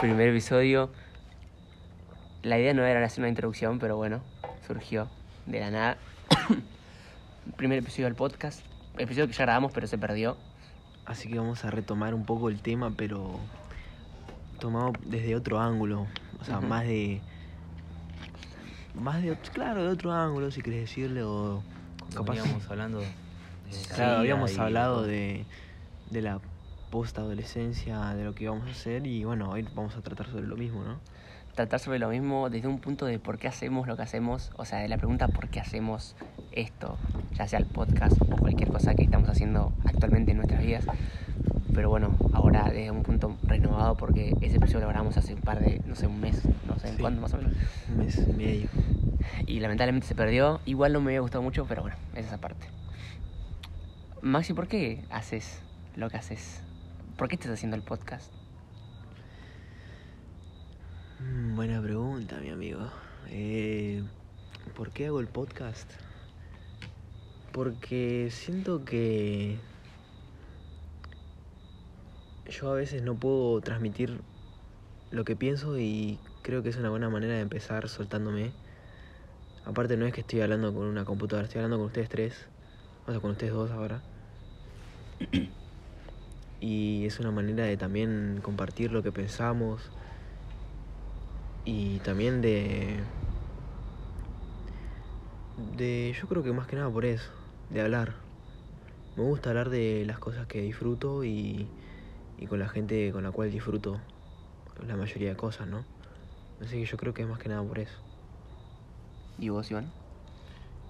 Primer episodio. La idea no era hacer una introducción, pero bueno, surgió de la nada. Primer episodio del podcast. Episodio que ya grabamos, pero se perdió. Así que vamos a retomar un poco el tema, pero tomado desde otro ángulo. O sea, más de. Más de. Claro, de otro ángulo, si querés decirle, o. Capaz. íbamos hablando de Claro, habíamos y- hablado de, de la post-adolescencia, de lo que íbamos a hacer, y bueno, hoy vamos a tratar sobre lo mismo, ¿no? Tratar sobre lo mismo desde un punto de por qué hacemos lo que hacemos. O sea, de la pregunta por qué hacemos esto, ya sea el podcast o cualquier cosa que estamos haciendo actualmente en nuestras vidas. Pero bueno, ahora desde un punto renovado porque ese episodio lo grabamos hace un par de, no sé, un mes, no sé en Sí. cuándo más o menos. Un mes y medio. Y lamentablemente se perdió. Igual no me había gustado mucho, pero bueno, es esa parte. Maxi, ¿por qué haces lo que haces? ¿Por qué estás haciendo el podcast? Mm, buena pregunta, mi amigo. Eh, ¿Por qué hago el podcast? Porque siento que yo a veces no puedo transmitir lo que pienso y creo que es una buena manera de empezar soltándome. Aparte no es que estoy hablando con una computadora, estoy hablando con ustedes tres, o sea, con ustedes dos ahora. Y es una manera de también compartir lo que pensamos y también de de yo creo que más que nada por eso de hablar. Me gusta hablar de las cosas que disfruto y, y con la gente con la cual disfruto la mayoría de cosas no así que yo creo que es más que nada por eso. ¿Y vos, Iván?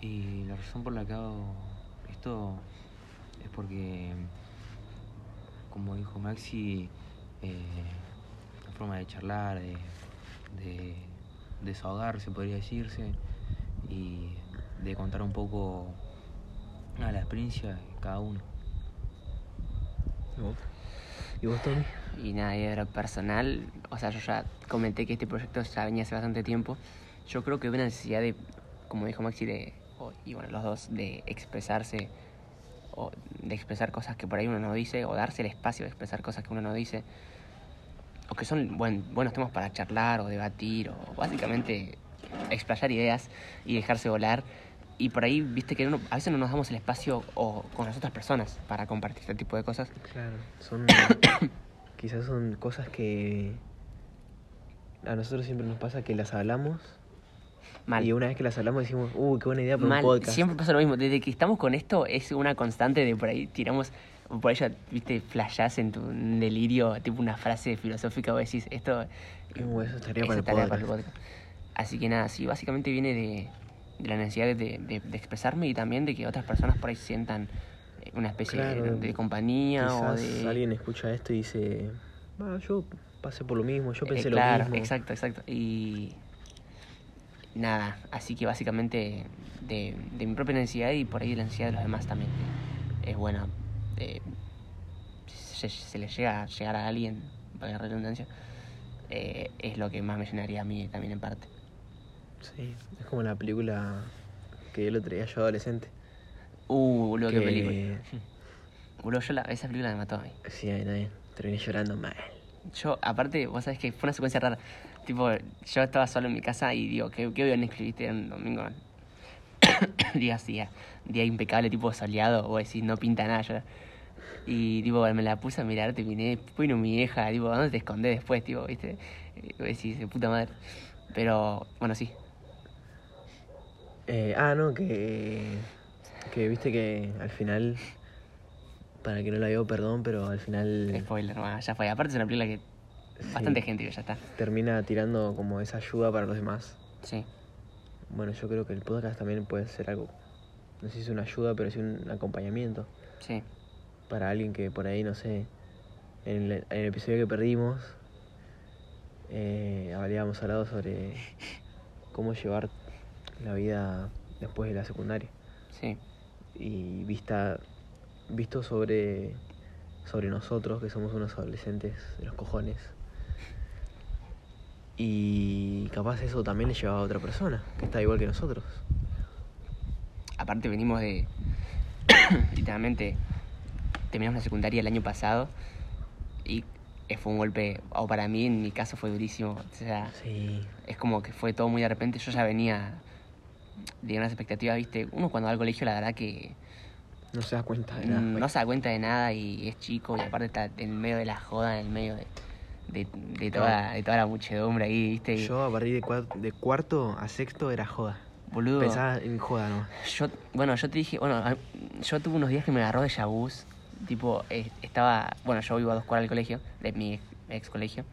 Y la razón por la que hago esto es porque, como dijo Maxi, eh, una forma de charlar, de, de desahogarse, podría decirse, y de contar un poco a la experiencia de cada uno. ¿Y vos? ¿Y vos Tony? Y nada, y de lo personal, o sea, yo ya comenté que este proyecto ya venía hace bastante tiempo. Yo creo que hubo una necesidad de, como dijo Maxi, de, o- y bueno, los dos, de expresarse, o de expresar cosas que por ahí uno no dice, o darse el espacio de expresar cosas que uno no dice, o que son buen, buenos temas para charlar o debatir, o básicamente explayar ideas y dejarse volar. Y por ahí, viste que uno, a veces no nos damos el espacio o con las otras personas para compartir este tipo de cosas. claro son quizás son cosas que a nosotros siempre nos pasa que las hablamos Mal. y una vez que las hablamos decimos uh qué buena idea para Mal, un podcast siempre pasa lo mismo. Desde que estamos con esto es una constante de por ahí tiramos, por ya, viste, flashás en tu delirio, tipo una frase filosófica o decís esto. Uh, eso estaría para el podcast. podcast. Así que nada, sí, básicamente viene de, de la necesidad de, de- de expresarme y también de que otras personas por ahí sientan eh, una especie de- Claro, de, compañía o de. alguien escucha esto y dice, "Va, yo pasé por lo mismo, yo Eh, pensé claro, lo mismo. exacto, exacto. Y nada, así que básicamente de, de mi propia necesidad y por ahí de la necesidad de los demás también es buena. eh, si se, se le llega a llegar a alguien, para la redundancia, eh, es lo que más me llenaría a mí también en parte. Sí, es como la película que yo lo traía yo adolescente. Uh, boludo, qué que- película. Boludo, yo la, esa película me mató a mí. Sí, ahí también. Terminé llorando mal. Yo, aparte, vos sabés que fue una secuencia rara. Tipo, yo estaba solo en mi casa y digo, ¿qué, qué veo? ¿Viste? Era un domingo. día día, día impecable, tipo soleado, o decís, no pinta nada. Yo, y tipo, me la puse a mirar, terminé, vino mi vieja, tipo, ¿dónde te escondés después, tipo, viste? Y decís, de puta madre. Pero, bueno, sí. Eh, ah, no, que, que viste que al final, para que no la vio, perdón, pero al final Spoiler, bueno, ya fue. Aparte es una película que bastante vio, ya está. termina tirando como esa ayuda para los demás. Sí. Bueno, yo creo que el podcast también puede ser algo, no sé si es una ayuda, pero sí un acompañamiento. Sí. para alguien que por ahí, no sé, en el, en el episodio que perdimos, eh, habíamos hablado sobre cómo llevar la vida después de la secundaria. Sí. Y vista, visto sobre, sobre nosotros, que somos unos adolescentes de los cojones. Y capaz eso también le llevaba a otra persona, que está igual que nosotros. Aparte venimos de... literalmente terminamos la secundaria el año pasado y eh, fue un golpe, o para mí en mi caso fue durísimo. O sea, Sí. es como que fue todo muy de repente. Yo ya venía de unas expectativas, viste. Uno cuando va al colegio, la verdad que No se da cuenta de nada. mm, pues. no se da cuenta de nada y es chico y aparte está en medio de la joda, en medio de, de, de toda, de toda la muchedumbre ahí, viste. Yo a partir de, cua- de cuarto a sexto era joda. boludo. Pensaba en joda, ¿no? Yo, bueno, yo te dije, bueno, yo tuve unos días que me agarró de yabús. Tipo, eh, estaba, bueno, yo iba a dos cuadras del colegio, de mi ex, ex colegio.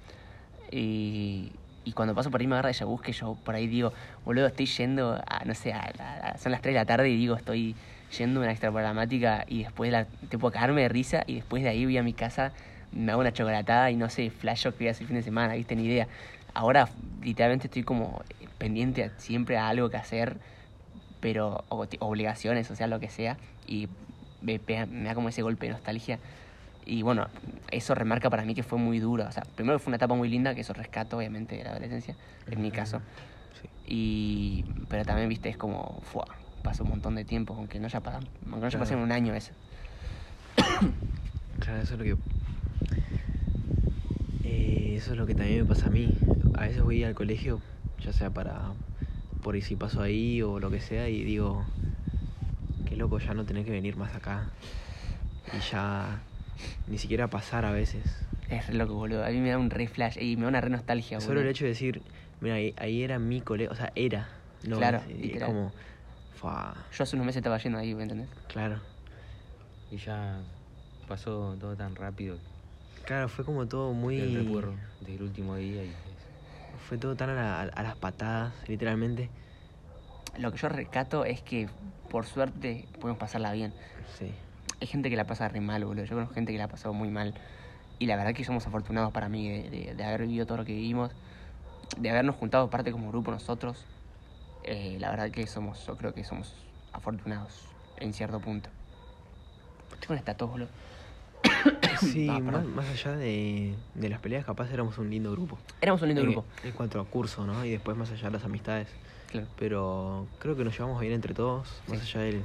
Y, y cuando paso por ahí me agarra de yabús que yo por ahí digo, boludo, estoy yendo a, no sé, a, a- a- son las 3 de la tarde y digo, estoy yendo a una extra programática y después la, tipo, cagarme de risa y después de ahí voy a mi casa, me hago una chocolatada y no sé, flasho que voy a hacer el fin de semana, viste, ni idea. Ahora, literalmente estoy como pendiente a- siempre a algo que hacer pero o- obligaciones, o sea, lo que sea, y me, me da como ese golpe de nostalgia. Y bueno, eso remarca para mí que fue muy duro. O sea, primero fue una etapa muy linda, que eso rescato obviamente de la adolescencia, en mi caso. Sí. Y, pero también, viste, es como, fue, pasó un montón de tiempo, aunque no haya pasado, aunque no pasado Claro. en un año eso. Claro, eso es lo que. Eh, eso es lo que también me pasa a mí. A veces voy al colegio, ya sea para. por ahí si paso ahí o lo que sea, y digo. Qué loco ya no tener que venir más acá. Y ya. ni siquiera pasar a veces. Es re loco, boludo. A mí me da un re flash y me da una re nostalgia, Solo boludo. el hecho de decir, mira, ahí, ahí era mi colegio, o sea, era. No, Claro, es, es literal. como. Fua, Yo hace unos meses estaba yendo ahí, ¿me entendés? claro. Y ya pasó todo tan rápido Claro, fue como todo muy. el recuerdo del último día y Fue todo tan a, la- a las patadas, literalmente. Lo que yo rescato es que, por suerte, podemos pasarla bien. Sí. Hay gente que la pasa re mal, boludo. Yo conozco gente que la ha pasado muy mal. Y la verdad que somos afortunados para mí de, de- de haber vivido todo lo que vivimos, de habernos juntado parte como grupo nosotros. Eh, la verdad que somos, yo creo que somos afortunados en cierto punto. Estoy con esta tos, boludo. Sí, Ah, más, allá de, de las peleas, capaz éramos un lindo grupo. Éramos un lindo grupo. En cuanto a curso, ¿no? Y después más allá de las amistades. Claro. Pero creo que nos llevamos bien entre todos, más allá del-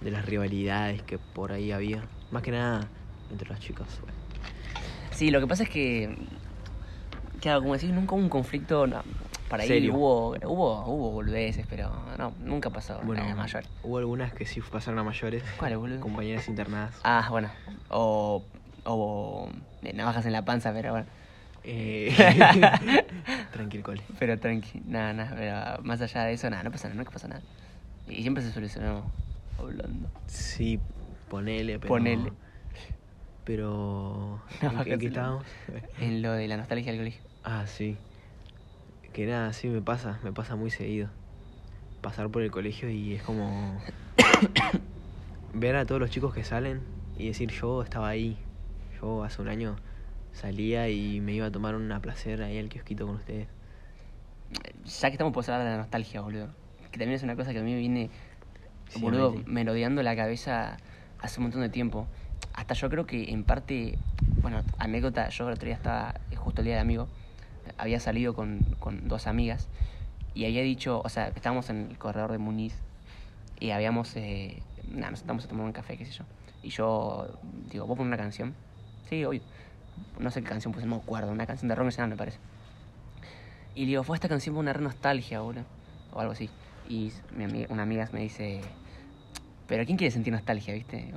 de las rivalidades que por ahí había. Más que nada entre las chicas. bueno. Sí, lo que pasa es que, claro, como decís, nunca hubo un conflicto. no, para ahí hubo, hubo, hubo boludeces, pero no, nunca pasó Bueno, nada mayor. hubo algunas que sí pasaron a mayores. ¿Cuáles, boludo? Compañeras internadas. Ah, bueno. O, o navajas en la panza, pero bueno. Eh, Tranquil, cole. Pero tranqui, nada, nada, pero más allá de eso, nada, no pasa nada, nunca pasa nada. Y siempre se solucionó hablando. Sí, ponele, pero. Ponele. Pero. No, ¿En, qué- estábamos? En lo de la nostalgia del colegio. Ah, sí. Que nada, sí me pasa, me pasa muy seguido. Pasar por el colegio y es como ver a todos los chicos que salen y decir yo estaba ahí. Yo hace un año salía y me iba a tomar una placer ahí al kiosquito con ustedes. Ya que estamos por hablar de la nostalgia, boludo. Que también es una cosa que a mí me viene, Sí, boludo, sí. merodeando la cabeza hace un montón de tiempo. Hasta yo creo que en parte, bueno, anécdota, yo el otro día estaba, eh, justo el día del amigo, había salido con, con dos amigas y había dicho, o sea, estábamos en el corredor de Muniz y habíamos, eh, nada, nos sentamos a tomar un café, qué sé yo. Y yo digo, ¿vos pones una canción? Sí, obvio. No sé qué canción puse, no me acuerdo, una canción de rock nacional me parece. Y le digo, fue esta canción fue una re nostalgia, boludo. O algo así. Y mi ami- una amiga me dice, pero ¿quién quiere sentir nostalgia, viste?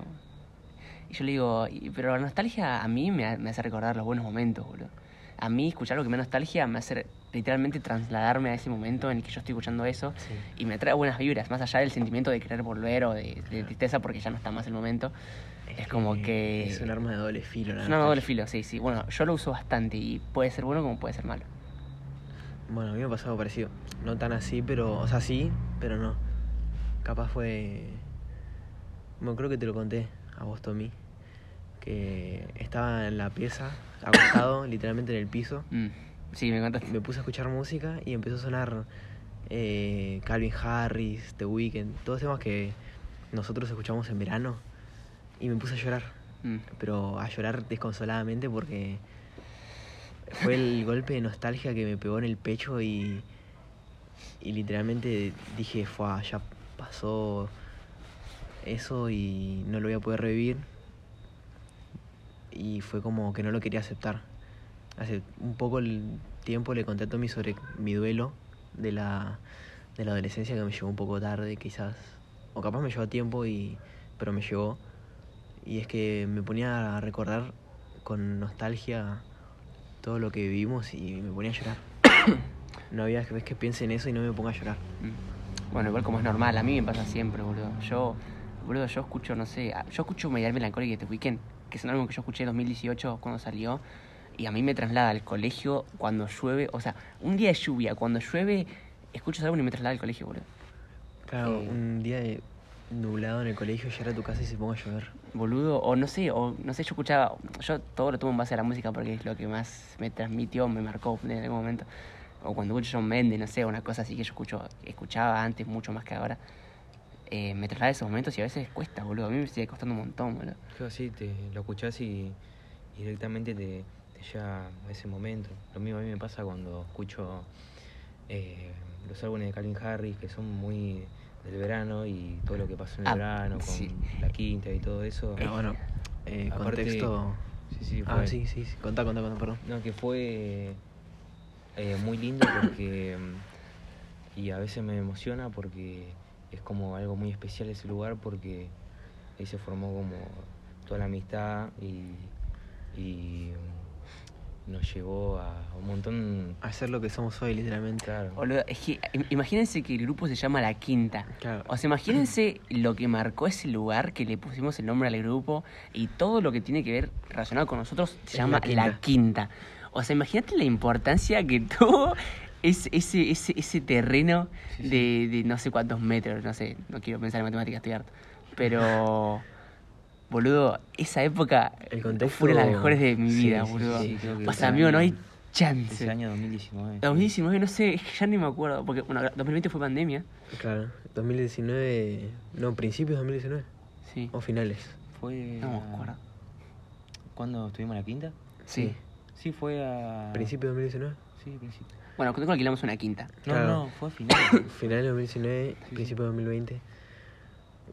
Y yo le digo, "Y- pero la nostalgia a mí me, ha- me hace recordar los buenos momentos, boludo. A mí escuchar lo que me da nostalgia me hace literalmente trasladarme a ese momento en el que yo estoy escuchando eso y me trae buenas vibras, más allá del sentimiento de querer volver o de, de tristeza porque ya no está más el momento. Es como que... Es un arma de doble filo, la Es un arma de doble filo, sí, sí. Bueno, yo lo uso bastante y puede ser bueno como puede ser malo. Bueno, a mí me ha pasado parecido. No tan así, pero. O sea, sí, pero no. Capaz fue. Bueno, creo que te lo conté a vos, Tommy. Que estaba en la pieza, acostado, literalmente en el piso. Mm, Sí, me contaste. Me puse a escuchar música y empezó a sonar eh, Calvin Harris, The Weeknd, todos temas que nosotros escuchamos en verano. Y me puse a llorar. Mm. Pero a llorar desconsoladamente porque fue el golpe de nostalgia que me pegó en el pecho y, y literalmente dije, fue ya pasó eso y no lo voy a poder revivir. Y fue como que no lo quería aceptar. hace un poco el tiempo le conté a Tommy sobre mi duelo de la, de la adolescencia que me llegó un poco tarde, quizás. O capaz me llevó a tiempo, y, pero me llegó. Y es que me ponía a recordar con nostalgia todo lo que vivimos y me ponía a llorar. no había vez que piense en eso y no me ponga a llorar. Mm. Bueno, igual como es normal, a mí me pasa siempre, boludo. Yo, boludo, yo escucho, no sé, yo escucho Medial Melancólica este weekend, que es un álbum que yo escuché en 2018 cuando salió, y a mí me traslada al colegio cuando llueve, o sea, un día de lluvia, cuando llueve, escucho ese álbum y me traslada al colegio, boludo. Claro, Eh. un día de nublado en el colegio, llegar a tu casa y se ponga a llover. boludo, o no sé, o no sé, yo escuchaba, yo todo lo tomo en base a la música porque es lo que más me transmitió, me marcó en algún momento. O cuando escucho John Mendes, no sé, una cosa así que yo escucho, escuchaba antes mucho más que ahora. Eh, me traslada a esos momentos y a veces cuesta, boludo. A mí me sigue costando un montón, boludo. Yo sí, te lo escuchás y, y directamente te, te lleva a ese momento. Lo mismo a mí me pasa cuando escucho eh, los álbumes de Calvin Harris, que son muy del verano y todo lo que pasó en el Ah, verano, con sí. la quinta y todo eso. Pero bueno, eh, Aparte- contexto. Sí, sí, Ah, sí, sí, sí. Contá, contá, contá, perdón. No, que fue eh, muy lindo porque. Y a veces me emociona porque es como algo muy especial ese lugar porque ahí se formó como toda la amistad y, y nos llevó a un montón. Hacer lo que somos hoy, literalmente. Claro. Boludo, es que im- imagínense que el grupo se llama La Quinta. Claro. O sea, imagínense lo que marcó ese lugar, que le pusimos el nombre al grupo y todo lo que tiene que ver relacionado con nosotros se Es llama La La Quinta. Quinta. O sea, imagínate la importancia que tuvo ese, ese, ese, ese terreno Sí, sí. de, de no sé cuántos metros, no sé, no quiero pensar en matemáticas, estoy harto. Pero, boludo, esa época El contexto- fue una de las mejores de mi vida, sí, boludo. que o sea, amigo, no hay chance. Ese año 2019. 2019, no sé, es que ya ni me acuerdo, porque bueno, 2020 fue pandemia. Claro. 2019. No, principios de 2019. Sí. O finales. Fue. No me acuerdo. ¿Cuándo estuvimos en la quinta? Sí. Sí, fue a. Principios de 2019. Sí, principio. Bueno, cuando alquilamos una quinta. No, Claro. no, fue a final. Finales de 2019, sí. principios de 2020.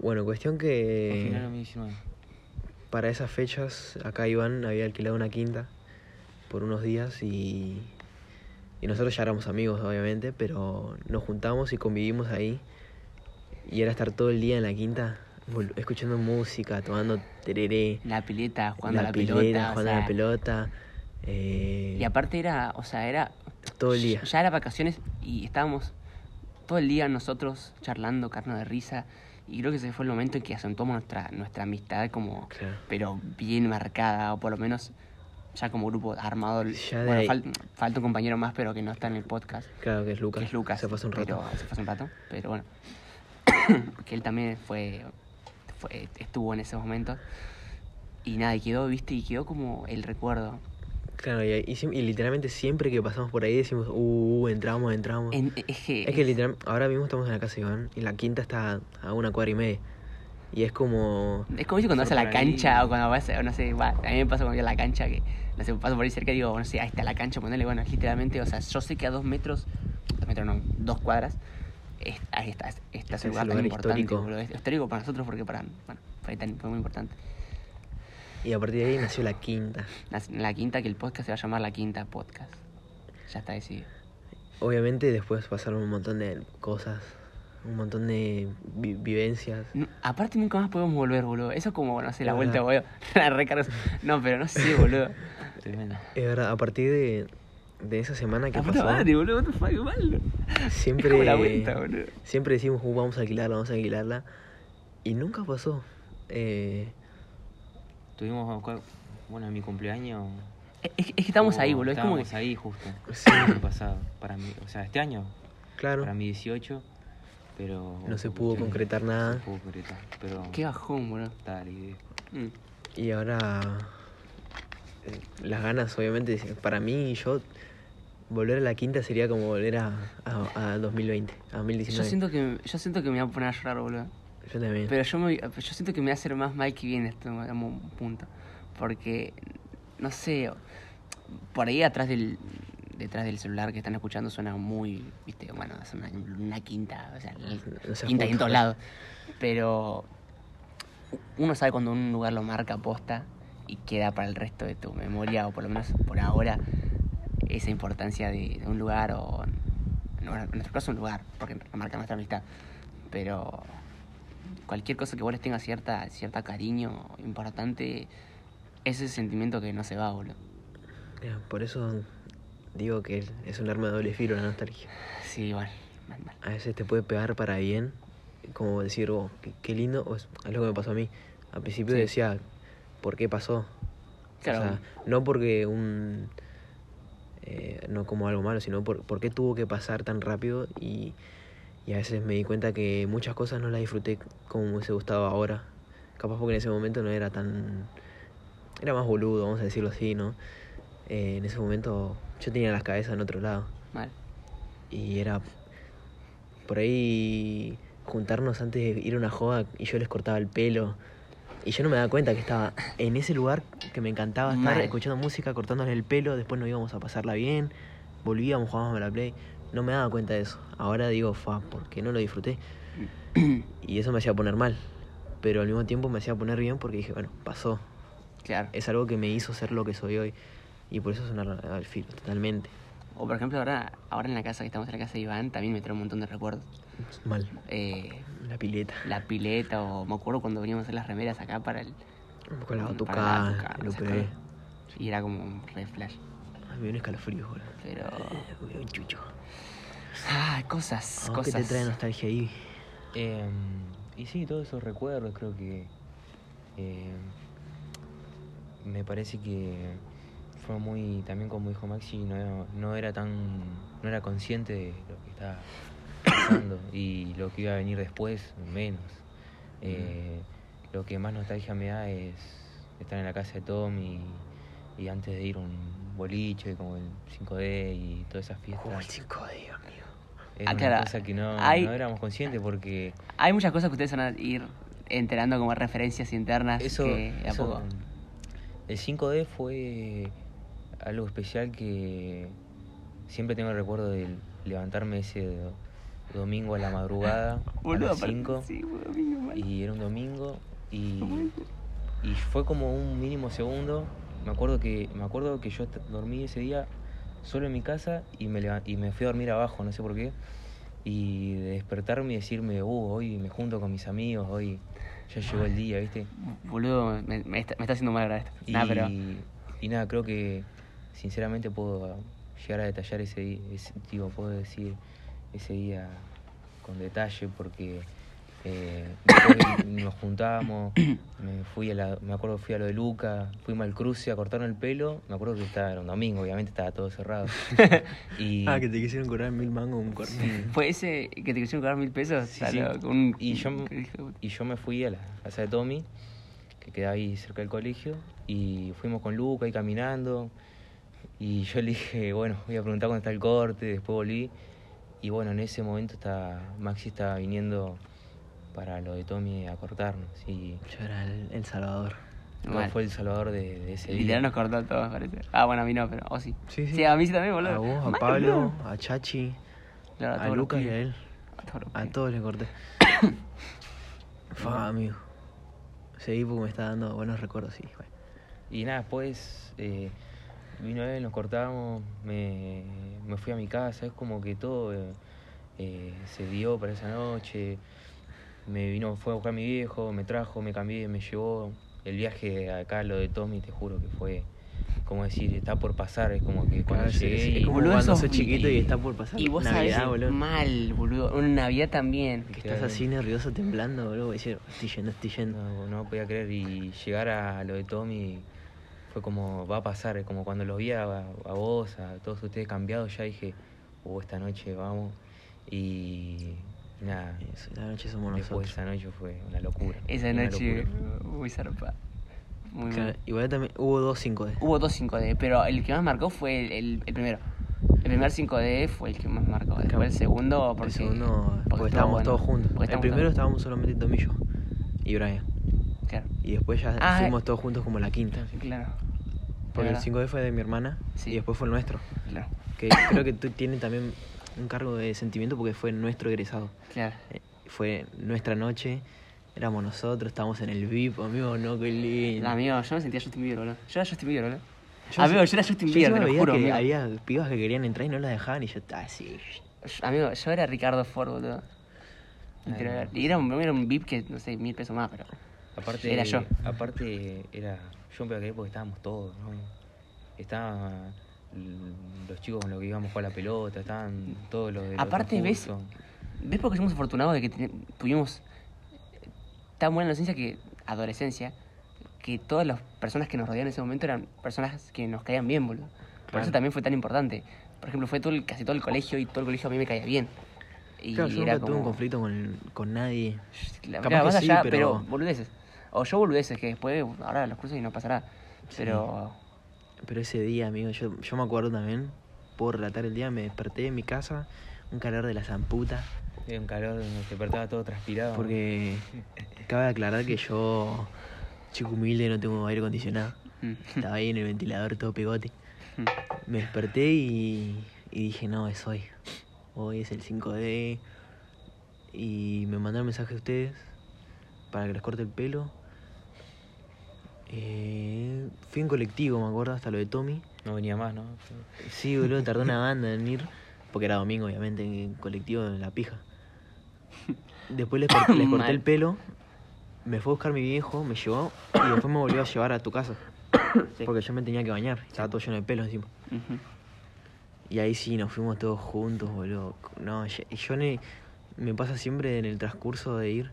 Bueno, cuestión Fue a final de que 2019. Para esas fechas acá Iván había alquilado una quinta por unos días y, y nosotros ya éramos amigos obviamente, pero nos juntamos y convivimos ahí y era estar todo el día en la quinta escuchando música, tomando tereré, La pileta, jugando a la pileta, pelota. o jugando sea, la pelota. eh, Y aparte era, o sea, era. todo el día. Ya era vacaciones y estábamos todo el día nosotros charlando, carne de risa. Y creo que ese fue el momento en que acentuamos nuestra, nuestra amistad como. Claro. Pero bien marcada, o por lo menos ya como grupo armado. Bueno, fal- falta un compañero más, pero que no está en el podcast. Claro que es Lucas. que es Lucas. Se pasó un rato. Pero, se fue hace un rato, pero bueno. que él también fue, fue- estuvo en ese momento. Y nada, y quedó, viste, y quedó como el recuerdo. Claro, y, y y literalmente siempre que pasamos por ahí decimos, uh, uh, entramos, entramos. En- es que, Es que ahora mismo estamos en la casa de Iván y la quinta está a una cuadra y media. Y es como. es como si cuando vas a la ahí. cancha o cuando vas, a- no sé, va, a mí me pasa cuando voy a la cancha que, no sé, paso por ahí cerca y digo, no sé, ahí está la cancha, ponele, bueno, es literalmente, o sea, yo sé que a dos metros, dos metros no, dos cuadras, es- ahí está, está, ese lugar tan lugar importante, histórico. Es histórico para nosotros porque para, bueno, fue, tan- fue muy importante. Y a partir de ahí nació la quinta. La, la quinta, que el podcast se va a llamar La Quinta Podcast. Ya está decidido. Obviamente después pasaron un montón de cosas, un montón de vi- vivencias. No, aparte nunca más podemos volver, boludo. Eso es como, no sé, la Es vuelta, boludo. La recarga. No, pero no sé, boludo. Tremendo. Es verdad, a partir de, de esa semana que La puta pasó, madre, boludo. What the fuck, mal. siempre, Es como la vuelta, boludo. siempre decimos, "Uh, vamos a alquilarla, vamos a alquilarla. Y nunca pasó. Eh, Tuvimos, bueno, en mi cumpleaños. Es, es que estamos ahí, hubo- boludo. Es como Estábamos que. ahí justo. Sí. El año pasado. Para mí, o sea, este año, claro, para mí 18, pero. no se pudo concretar No nada. se pudo concretar, pero. Qué bajón, boludo. Está la idea. Mm. Y ahora eh, las ganas, obviamente, para mí y yo, volver a la quinta sería como volver a, a, a 2020, a 2019. Yo siento, que, yo siento que me voy a poner a llorar, boludo. Yo también. Pero yo, me, yo siento que me va a hacer más mal que bien esto, en un punto. Porque, no sé, por ahí atrás del, detrás del celular que están escuchando suena muy, viste, bueno, es una, una quinta, o sea, No se quinta y en todos lados. Pero uno sabe cuando un lugar lo marca posta y queda para el resto de tu memoria, o por lo menos por ahora, esa importancia de, de un lugar o, en nuestro caso, un lugar, porque marca nuestra amistad. Pero cualquier cosa que vos les tenga cierta, cierta cariño importante, ese sentimiento que no se va, boludo. Por eso digo que es un arma de doble filo la nostalgia. Sí, mal, mal. A veces te puede pegar para bien, como decir, oh, qué, qué lindo, o es es lo que me pasó a mí. Al principio Sí. decía, ¿por qué pasó? Claro. O sea, no porque un... eh, no como algo malo, sino por, por qué tuvo que pasar tan rápido y, y a veces me di cuenta que muchas cosas no las disfruté como me hubiese gustado ahora. Capaz porque en ese momento no era tan... Era más boludo, vamos a decirlo así, ¿no? Eh, en ese momento yo tenía las cabezas en otro lado. Mal. Y era por ahí juntarnos antes de ir a una joda y yo les cortaba el pelo. Y yo no me daba cuenta que estaba en ese lugar que me encantaba estar Mal. escuchando música, cortándoles el pelo, después nos íbamos a pasarla bien, volvíamos, jugábamos a la play. No me daba cuenta de eso. Ahora digo, fa, porque no lo disfruté. Y eso me hacía poner mal. Pero al mismo tiempo me hacía poner bien porque dije, bueno, pasó. Claro. Es algo que me hizo ser lo que soy hoy. Y por eso es una al filo, totalmente. O por ejemplo, ahora, ahora en la casa que estamos en la casa de Iván, también me trae un montón de recuerdos. Mal. Eh, La pileta. la pileta, o me acuerdo cuando veníamos a hacer las remeras acá para el. Con la batucada, el. Y era como un red flash. Ay, me dio un escalofrío, boludo. Pero. Eh, un chucho. Ah, cosas, ¿A vos cosas. ¿Qué te trae nostalgia ahí? Em, y sí, todos esos recuerdos creo que em, me parece que fue muy, también como dijo Maxi, no, no era tan, no era consciente de lo que estaba pasando y lo que iba a venir después, menos. Eh, lo que más nostalgia me da es estar en la casa de Tom y, y antes de ir a un boliche como el 5D y todas esas fiestas. Oh, el 5D, Dios mío. Era Ah, una claro, cosa que no, hay- no éramos conscientes porque Hay muchas cosas que ustedes van a ir enterando como referencias internas eso, que de a eso- poco. el 5D fue algo especial que siempre tengo el recuerdo de levantarme ese do- domingo a la madrugada a las aparte, 5 sí, boludo, y era un domingo y, y fue como un mínimo segundo me acuerdo que me acuerdo que yo dormí ese día solo en mi casa y me y me fui a dormir abajo no sé por qué y de despertarme y decirme uh, hoy me junto con mis amigos hoy ya llegó el día viste Boludo, me, me está, me está haciendo mal esto. y, Nah, pero. y nada, creo que sinceramente puedo llegar a detallar ese día, ese- digo, puedo decir ese día con detalle porque eh, después nos juntábamos, me fui a la, me acuerdo fui a lo de Luca, fuimos al cruce a cortarnos el pelo, me acuerdo que estaba, era un domingo, obviamente estaba todo cerrado. y, Ah, que te quisieron cobrar mil mangos un corte. sí. ¿Fue ese que te quisieron cobrar mil pesos? Sí, un- Y yo, y yo me fui a la casa de Tommy, que queda ahí cerca del colegio, y fuimos con Luca ahí caminando. Y yo le dije, bueno, voy a preguntar dónde está el corte, después volví. Y bueno, en ese momento está, Maxi estaba viniendo para lo de Tommy a cortarnos. Y Yo era el, el Salvador. Mal. fue el salvador de, de ese Literal día. nos cortó a todos, parece. Ah, bueno, a mí no, pero. Oh, sí. Sí, sí. Sí, a mí sí también, boludo. A vos, a Mal, Pablo, a Chachi, Claro, a Lucas y a él. A todos los A todos les corté. Fa, amigo. Seguí porque me está dando buenos recuerdos, sí. bueno. Y nada, después eh, vino él, nos cortamos, me, me fui a mi casa, es como que todo eh, eh, se dio para esa noche. Me vino, fue a buscar a mi viejo, me trajo, me cambié, me llevó. El viaje acá, lo de Tommy, te juro que fue, como decir, está por pasar, es como que cuando Claro, sí, llegué sí, y- Es como Boludo, cuando sos chiquito y y- está por pasar Y vos Navidad, sabés, boludo. mal, boludo. Una Navidad también. Que estás así nervioso, temblando, boludo. y decir, estoy yendo, estoy yendo. No, no podía creer y llegar a lo de Tommy fue como va a pasar, como cuando los vi a, a vos, a todos ustedes cambiados, ya dije, uh, esta noche vamos y nada, Eso, la noche somos después nosotros. esa noche fue una locura. Esa una noche locura. muy zarpada. Muy Claro, igual también hubo dos 5D. Hubo dos 5D, pero el que más marcó fue el, el- el primero. El primer 5D fue el que más marcó. Después Claro. el segundo, porque, el segundo, porque, estuvo estábamos bueno. todos juntos. Porque El primero todos- estábamos solamente Tom y Brian. Claro, Y después ya Ah, fuimos todos juntos como la quinta. claro. Porque el verdad. 5D fue de mi hermana Sí. y después fue el nuestro. Claro, Que creo que tú tienes también un cargo de sentimiento porque fue nuestro egresado. claro. Eh, Fue nuestra noche, éramos nosotros, estábamos en el VIP, amigo, no, qué lindo. No, amigo, yo me sentía Justin Bieber, boludo. Yo era Justin Bieber, boludo. Yo Amigo, yo era Justin yo Bieber, te lo veía juro, que amigo. había pibas que querían entrar y no la dejaban y yo estaba así. Amigo, yo era Ricardo Ford, boludo. Literal. Y era un, era un VIP que, no sé, mil pesos más, pero... Aparte, Era yo. Aparte, era. Yo me quedé porque estábamos todos, ¿no? Estaban l- los chicos con los que íbamos a jugar la pelota, estaban todos los de Aparte, ¿ves? ¿Ves por qué somos afortunados de que tuvimos tan buena inocencia que adolescencia que todas las personas que nos rodeaban en ese momento eran personas que nos caían bien, boludo. Por eso también fue tan importante. Por ejemplo, fue todo el- casi todo el colegio y todo el colegio a mí me caía bien. Y Claro, yo era nunca tuve un como... conflicto con, con nadie. La- Capaz claro, que más sí, allá, pero- pero... boludeces. O yo boludeces, que después, ahora los cursos y no pasará. Pero... Pero ese día, amigo, yo, yo me acuerdo también, puedo relatar el día, me desperté en mi casa, un calor de la zamputa, Era un calor, me despertaba todo transpirado. porque cabe aclarar que yo, chico humilde, no tengo aire acondicionado. mm, Estaba ahí en el ventilador todo pegote. mm. Me desperté y, y dije, no, es hoy. Hoy es el 5D. Y me mandaron mensaje a ustedes para que les corte el pelo. Eh, fui en colectivo, me acuerdo, hasta lo de Tommy. No venía más, ¿no? Sí, boludo, tardó una banda en ir. Porque era domingo, obviamente, en colectivo en la pija. Después les corté, les corté el pelo. Me fue a buscar mi viejo, me llevó. Y después me volvió a llevar a tu casa. Sí. Porque yo me tenía que bañar. Estaba todo lleno de pelo encima. Y ahí sí, nos fuimos todos juntos, boludo. No, yo, yo ne- me pasa siempre en el transcurso de ir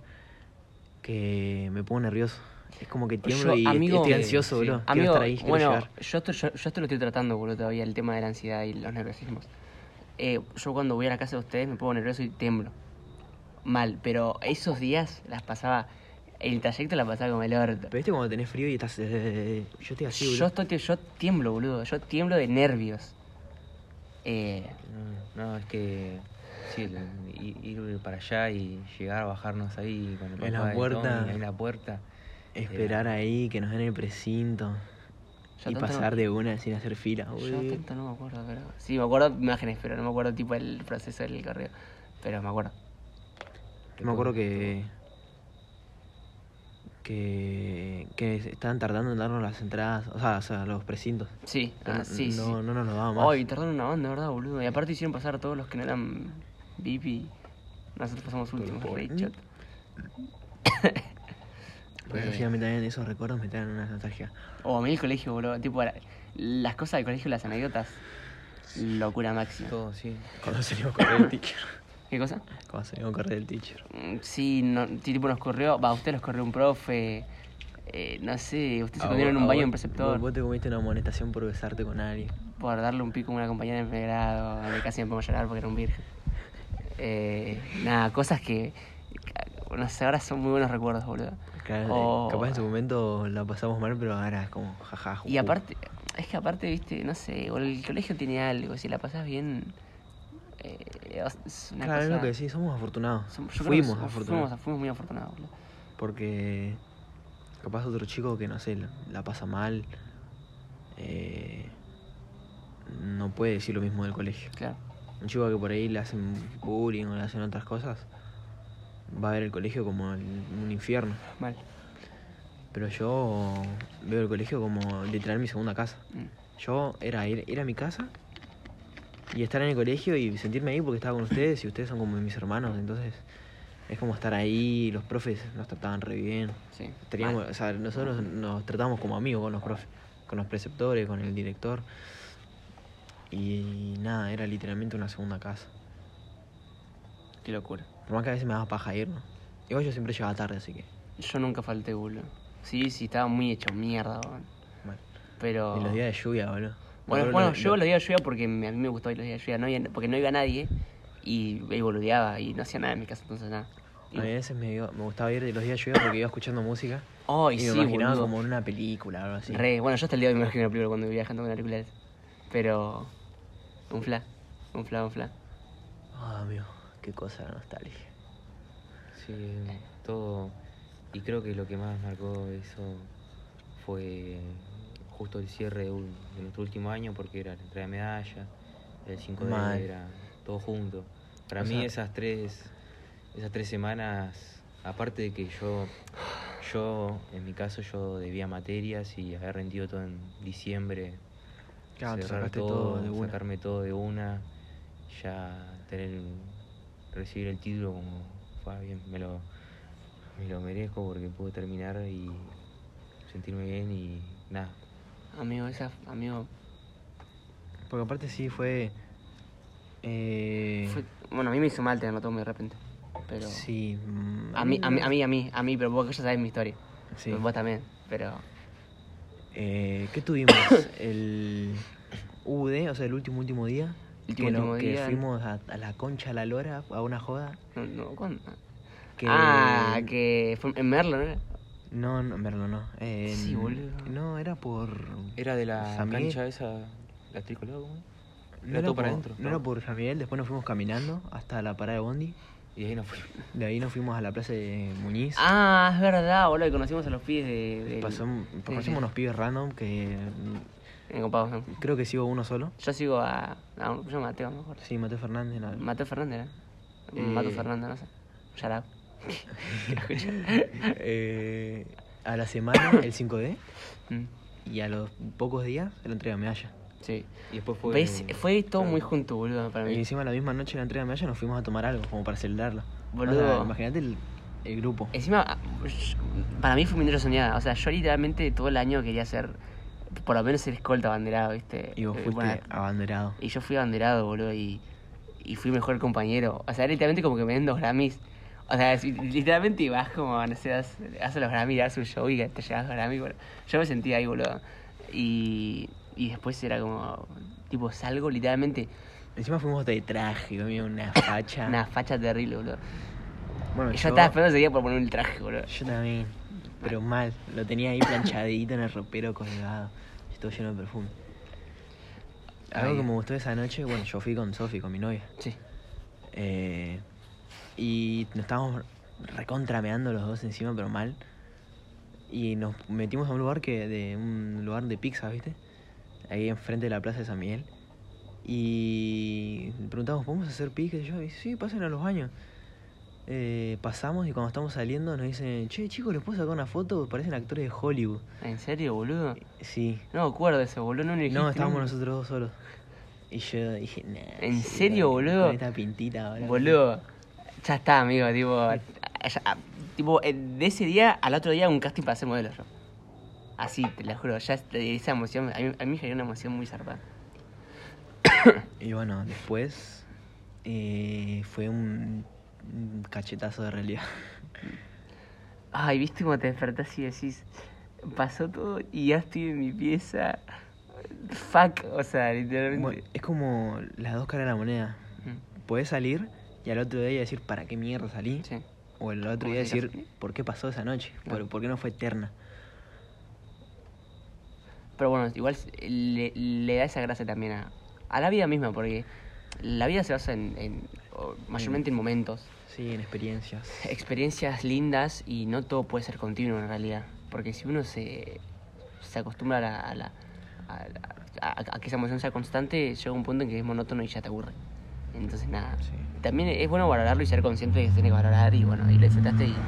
que me pongo nervioso. Es como que tiemblo Yo, y amigo- estoy ansioso, sí. boludo. Amigo, estar ahí, bueno, yo esto, yo, yo esto lo estoy tratando, boludo, todavía, el tema de la ansiedad y los nerviosismos. Eh, yo cuando voy a la casa de ustedes me pongo nervioso y tiemblo. Mal, pero esos días las pasaba, el trayecto la pasaba como el orto. Pero viste cuando tenés frío y estás... eh, yo estoy así, yo, boludo. estoy, yo tiemblo, boludo, yo tiemblo de nervios. Eh, No, no, es que. Sí, ir, ir para allá y llegar a bajarnos ahí con el En la papá puerta. En la puerta. Esperar ahí, que nos den el precinto. yo y pasar no- de una sin hacer fila, Yo boludo. tanto no me acuerdo, pero... Sí, me acuerdo imágenes, pero no me acuerdo tipo el proceso del correo. Pero me acuerdo. Yo me acuerdo que... Que, que estaban tardando en darnos las entradas, o sea, o sea los precintos. Sí, ah, no, sí, no, sí. no nos lo daban más. Ay, tardaron una banda, ¿verdad, boludo? Y aparte hicieron pasar a todos los que no eran VIP y nosotros pasamos últimos, por- Pero sí, a mí también esos recuerdos me traen una nostalgia. O a mí el colegio, boludo. Tipo, la- las cosas del colegio, las anécdotas. Locura máxima. Todo, sí. Cuando salimos a correr el teacher. ¿Qué cosa? Cuando salimos a correr el teacher. Mm, Sí, no, tipo nos corrió, va, usted los corrió un profe, eh, no sé, usted se escondió en un baño en preceptor Vos, te comiste una amonestación por besarte con alguien. por darle un pico a una compañera en primer grado, a mí casi me pongo a llorar porque era un virgen. Eh, nada, cosas que, no sé, ahora son muy buenos recuerdos, boludo. Claro, O- Capaz en su momento la pasamos mal, pero ahora es como jaja. Y aparte, es que aparte, viste, no sé, o el colegio tiene algo, si la pasás bien, eh, es una Claro, es cosa... lo que sí, somos afortunados. som- yo creo que fuimos afortunados. Fuimos, fuimos muy afortunados, boludo. Porque capaz otro chico que, no sé, la, la pasa mal, eh, no puede decir lo mismo del colegio. Claro. Un chico que por ahí le hacen bullying o le hacen otras cosas, va a ver el colegio como el- un infierno. Mal. Pero yo veo el colegio como literal mi segunda casa. Mm. Yo era ir, ir a mi casa y estar en el colegio y sentirme ahí porque estaba con ustedes y ustedes son como mis hermanos, entonces es como estar ahí, los profes nos trataban re bien. Sí. Teníamos, o sea, nosotros nos tratamos como amigos con los profes, con los preceptores, con el director. Y nada, era literalmente una segunda casa. Qué locura. Por más que a veces me daba paja ir, ¿no? Igual yo siempre llegaba tarde, así que. Yo nunca falté, boludo. Sí, sí, estaba muy hecho mierda, weón. Bueno. Pero. Y los días de lluvia, boludo. Bueno, Me bueno, yo lo- los días de lluvia porque a mí me gustaba ir los días de lluvia, no porque no iba nadie y, y boludeaba y no hacía nada en mi casa, entonces nada. A mí a veces me, iba- me gustaba ir los días de lluvia porque iba escuchando música. Ay, y sí, me imaginaba boludo. como en una película o algo así. Re, bueno, yo hasta el día de hoy me imagino la película cuando iba viajando con auriculares. Pero. Un fla. Un fla, un fla. Ah, amigo, qué cosa la nostalgia. Sí, todo. Y creo que lo que más marcó eso fue justo el cierre de, un- de nuestro último año, porque era la entrega de medalla, el 5D, Mal. era todo junto. Para O mí sea- esas tres, esas tres semanas, aparte de que yo, yo, en mi caso, yo debía materias y había rendido todo en diciembre Claro, cerrar todo, de sacarme todo de una, ya tener, recibir el título como fue bien, me lo, me lo merezco porque pude terminar y sentirme bien y nada. Amigo, esa, amigo, Porque aparte sí fue. Eh, fue- bueno, a mí me hizo mal tenerlo todo muy de repente. Pero. Sí. mm, A mí, a mí, a mí, a mí, a mí, pero vos ya sabés mi historia. Sí. Vos también, pero. Eh, ¿Qué tuvimos? el UD, o sea, el último último día. Último, que, no- último que día. fuimos a, a la concha, a la lora, a una joda. No, no, ¿cuándo? Que, Ah, que fue en Merlo, ¿no era? No, no, Merlo no. En- Sí, boludo. No, era por. Era de la San cancha esa, la tricolor, ¿cómo? No Era todo por, para adentro. no era por San Miguel, después nos fuimos caminando hasta la parada de Bondi. Y ahí nos fuimos. De ahí nos fuimos a la plaza de Muñiz. Ah, es verdad, boludo, que conocimos a los pies de. de Pasó, conocimos unos pibes random que Creo que sigo uno solo. Yo sigo a. No, yo Mateo, mejor. Sí, Mateo Fernández. no. Mateo Fernández, ¿no? Eh. Mateo Fernández, no sé. Shout out. Eh, a la semana, el 5D, Mm, y a los pocos días, la entrega de medalla. Sí. Y después fue. ¿Ves? Fue todo claro. muy junto, boludo, para Y mí. encima la misma noche de la entrega de medalla nos fuimos a tomar algo, como para celebrarlo. Boludo. O sea, Imagínate el, el grupo. Encima, para mí fue mi noche soñada. O sea, yo literalmente todo el año quería ser, por lo menos ser escolta abanderado, ¿viste? Y vos Eh, fuiste bueno, abanderado. y yo fui abanderado, boludo, y, y fui mejor compañero. O sea, literalmente como que me den dos Grammys. O sea, literalmente vas como, no sé, haces los Grammys, das un show y te llevas los Grammys. Bueno, yo me sentía ahí, boludo. Y, y después era como, tipo, salgo literalmente Encima fuimos de traje, una facha. una facha terrible, boludo. Bueno, Y yo estaba esperando ese día por poner el traje, boludo. Yo también, pero mal. Lo tenía ahí planchadito en el ropero colgado. Todo lleno de perfume. Algo Ay. que me gustó esa noche, bueno, yo fui con Sofi, con mi novia. Sí. Eh, y nos estábamos recontrameando los dos encima, pero mal. Y nos metimos a un lugar que de un lugar de pizza, ¿viste? Ahí enfrente de la plaza de San Miguel. Y preguntamos, ¿podemos hacer piques? Y yo, y sí, pasen a los baños. Eh, pasamos y cuando estamos saliendo nos dicen, che, chicos, ¿les puedo sacar una foto? Parecen actores de Hollywood. ¿En serio, boludo? Sí. No me acuerdo eso, boludo. No, No, estábamos nunca. nosotros dos solos. Y yo dije, nah. ¿En sí, serio, boludo? Con esta pintita ahora. Boludo. Ya está, amigo, tipo. ya- tipo, eh, de ese día al otro día un casting para ser modelo yo. Así, te lo juro. Ya este- esa emoción, a mí, a mí me generó una emoción muy zarpada. Y bueno, después eh, fue un, un cachetazo de realidad. Ay, ¿viste cómo te despertás y decís, pasó todo y ya estoy en mi pieza? Fuck, o sea, literalmente. Es como las dos caras de la moneda. Mm, Podés salir y al otro día decir, ¿para qué mierda salí? Sí. O el otro ¿Cómo día decir? ¿por qué pasó esa noche? ¿Por, Claro. por qué no fue eterna? Pero bueno, igual le, le da esa gracia también a, a la vida misma, porque la vida se basa en, en o mayormente en momentos, Sí, en experiencias. experiencias lindas y no todo puede ser continuo en realidad. Porque si uno se, se acostumbra a, la- a, la- a, a- a que esa emoción sea constante, llega un punto en que es monótono y ya te aburre. Entonces nada, Sí. también es bueno valorarlo y ser consciente de que se tiene que valorar y bueno, y lo disfrutaste y,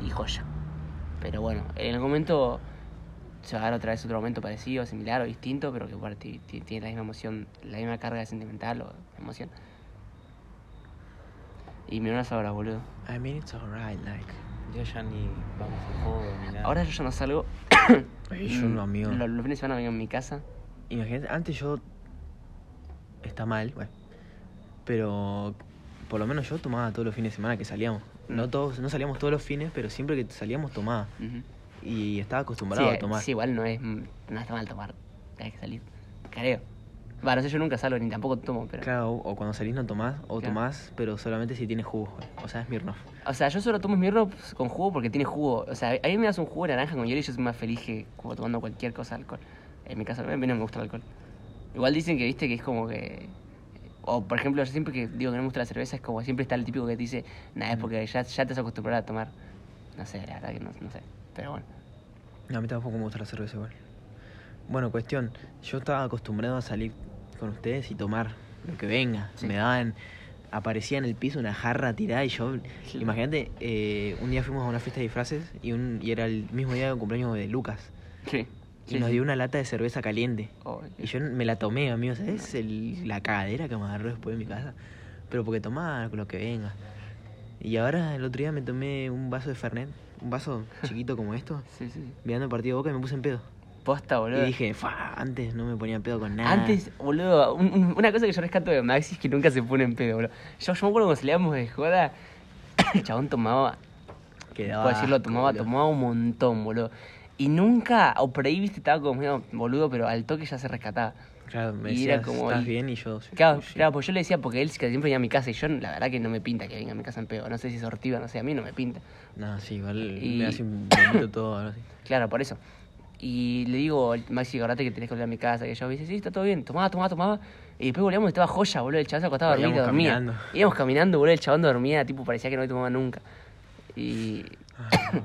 y joya. Pero bueno, en el momento se va a dar otra vez otro momento parecido, similar o distinto, pero que bueno, tiene la misma emoción, la misma carga sentimental o emoción. Y me unas ahora, boludo. I mean, it's alright, like. Ya ya ni vamos a joder ni nada. Ahora yo ya no salgo. Ay, yo no, amigo. Los, los fines de semana vengo en mi casa. Imagínate, antes yo. Está mal, bueno. Pero por lo menos yo tomaba todos los fines de semana que salíamos. No Mm. todos, no salíamos todos los fines, pero siempre que salíamos tomaba. Y estaba acostumbrado sí, a tomar. sí, igual no es no está mal tomar. Hay que salir. Creo. Va, no sé, yo nunca salgo ni tampoco tomo, pero. Claro, o cuando salís no tomás, o Claro. tomás, pero solamente si tienes jugo. O sea, es Smirnoff. O sea, yo solo tomo Smirnoff con jugo porque tiene jugo. O sea, a mí me das un jugo de naranja con hielo y yo soy más feliz que como tomando cualquier cosa de alcohol. En mi caso, a mí no me gusta el alcohol. Igual dicen que, viste, que es como que... O, por ejemplo, yo siempre que digo que no me gusta la cerveza es como siempre está el típico que te dice, nada, es porque ya, ya te has acostumbrado a tomar. No sé, la verdad que no, no sé. Pero bueno. No, a mí tampoco me gusta la cerveza igual. Bueno, cuestión. Yo estaba acostumbrado a salir con ustedes y tomar lo que venga. Sí. Me daban. Aparecía en el piso una jarra tirada y yo. Sí. Imagínate, eh, un día fuimos a una fiesta de disfraces y, un, y era el mismo día del cumpleaños de Lucas. Sí. y nos dio una lata de cerveza caliente. Oh, Y yo me la tomé, amigo, ¿sabes? El- la cagadera que me agarró después de mi casa. Pero porque tomaba lo que venga. Y ahora el otro día me tomé un vaso de Fernet, un vaso chiquito como esto, Sí, sí. mirando el partido de Boca y me puse en pedo. Posta, boludo. Y dije, fa, antes no me ponía pedo con nada. Antes, boludo, un- un- una cosa que yo rescato de Maxi es que nunca se pone en pedo, boludo. Yo, yo me acuerdo cuando salíamos de joda, el chabón tomaba, Quedaba puedo decirlo, asco, tomaba, boludo. tomaba un montón, boludo. Y nunca, o por ahí, viste, estaba como medio boludo, pero al toque ya se rescataba. Claro, me y era decías, como- ¿estás y- bien? Y yo, sí, Claro, sí. claro, pues yo le decía porque él que siempre venía a mi casa y yo la verdad que no me pinta que venga a mi casa en pedo. No sé si es sortiva, no sé, a mí no me pinta. No, sí, igual Y- me hace un bonito todo. así. Claro, por eso. Y le digo, Maxi, acordate que tenés que volver a mi casa. Que yo me dice, sí, está todo bien. Tomaba, tomaba, tomaba. Y después volvíamos y estaba joya, boludo. El chabón se acostaba a dormir y Íbamos dormía. caminando. Íbamos caminando, boludo. El chabón dormía, tipo, parecía que no tomaba nunca. Y.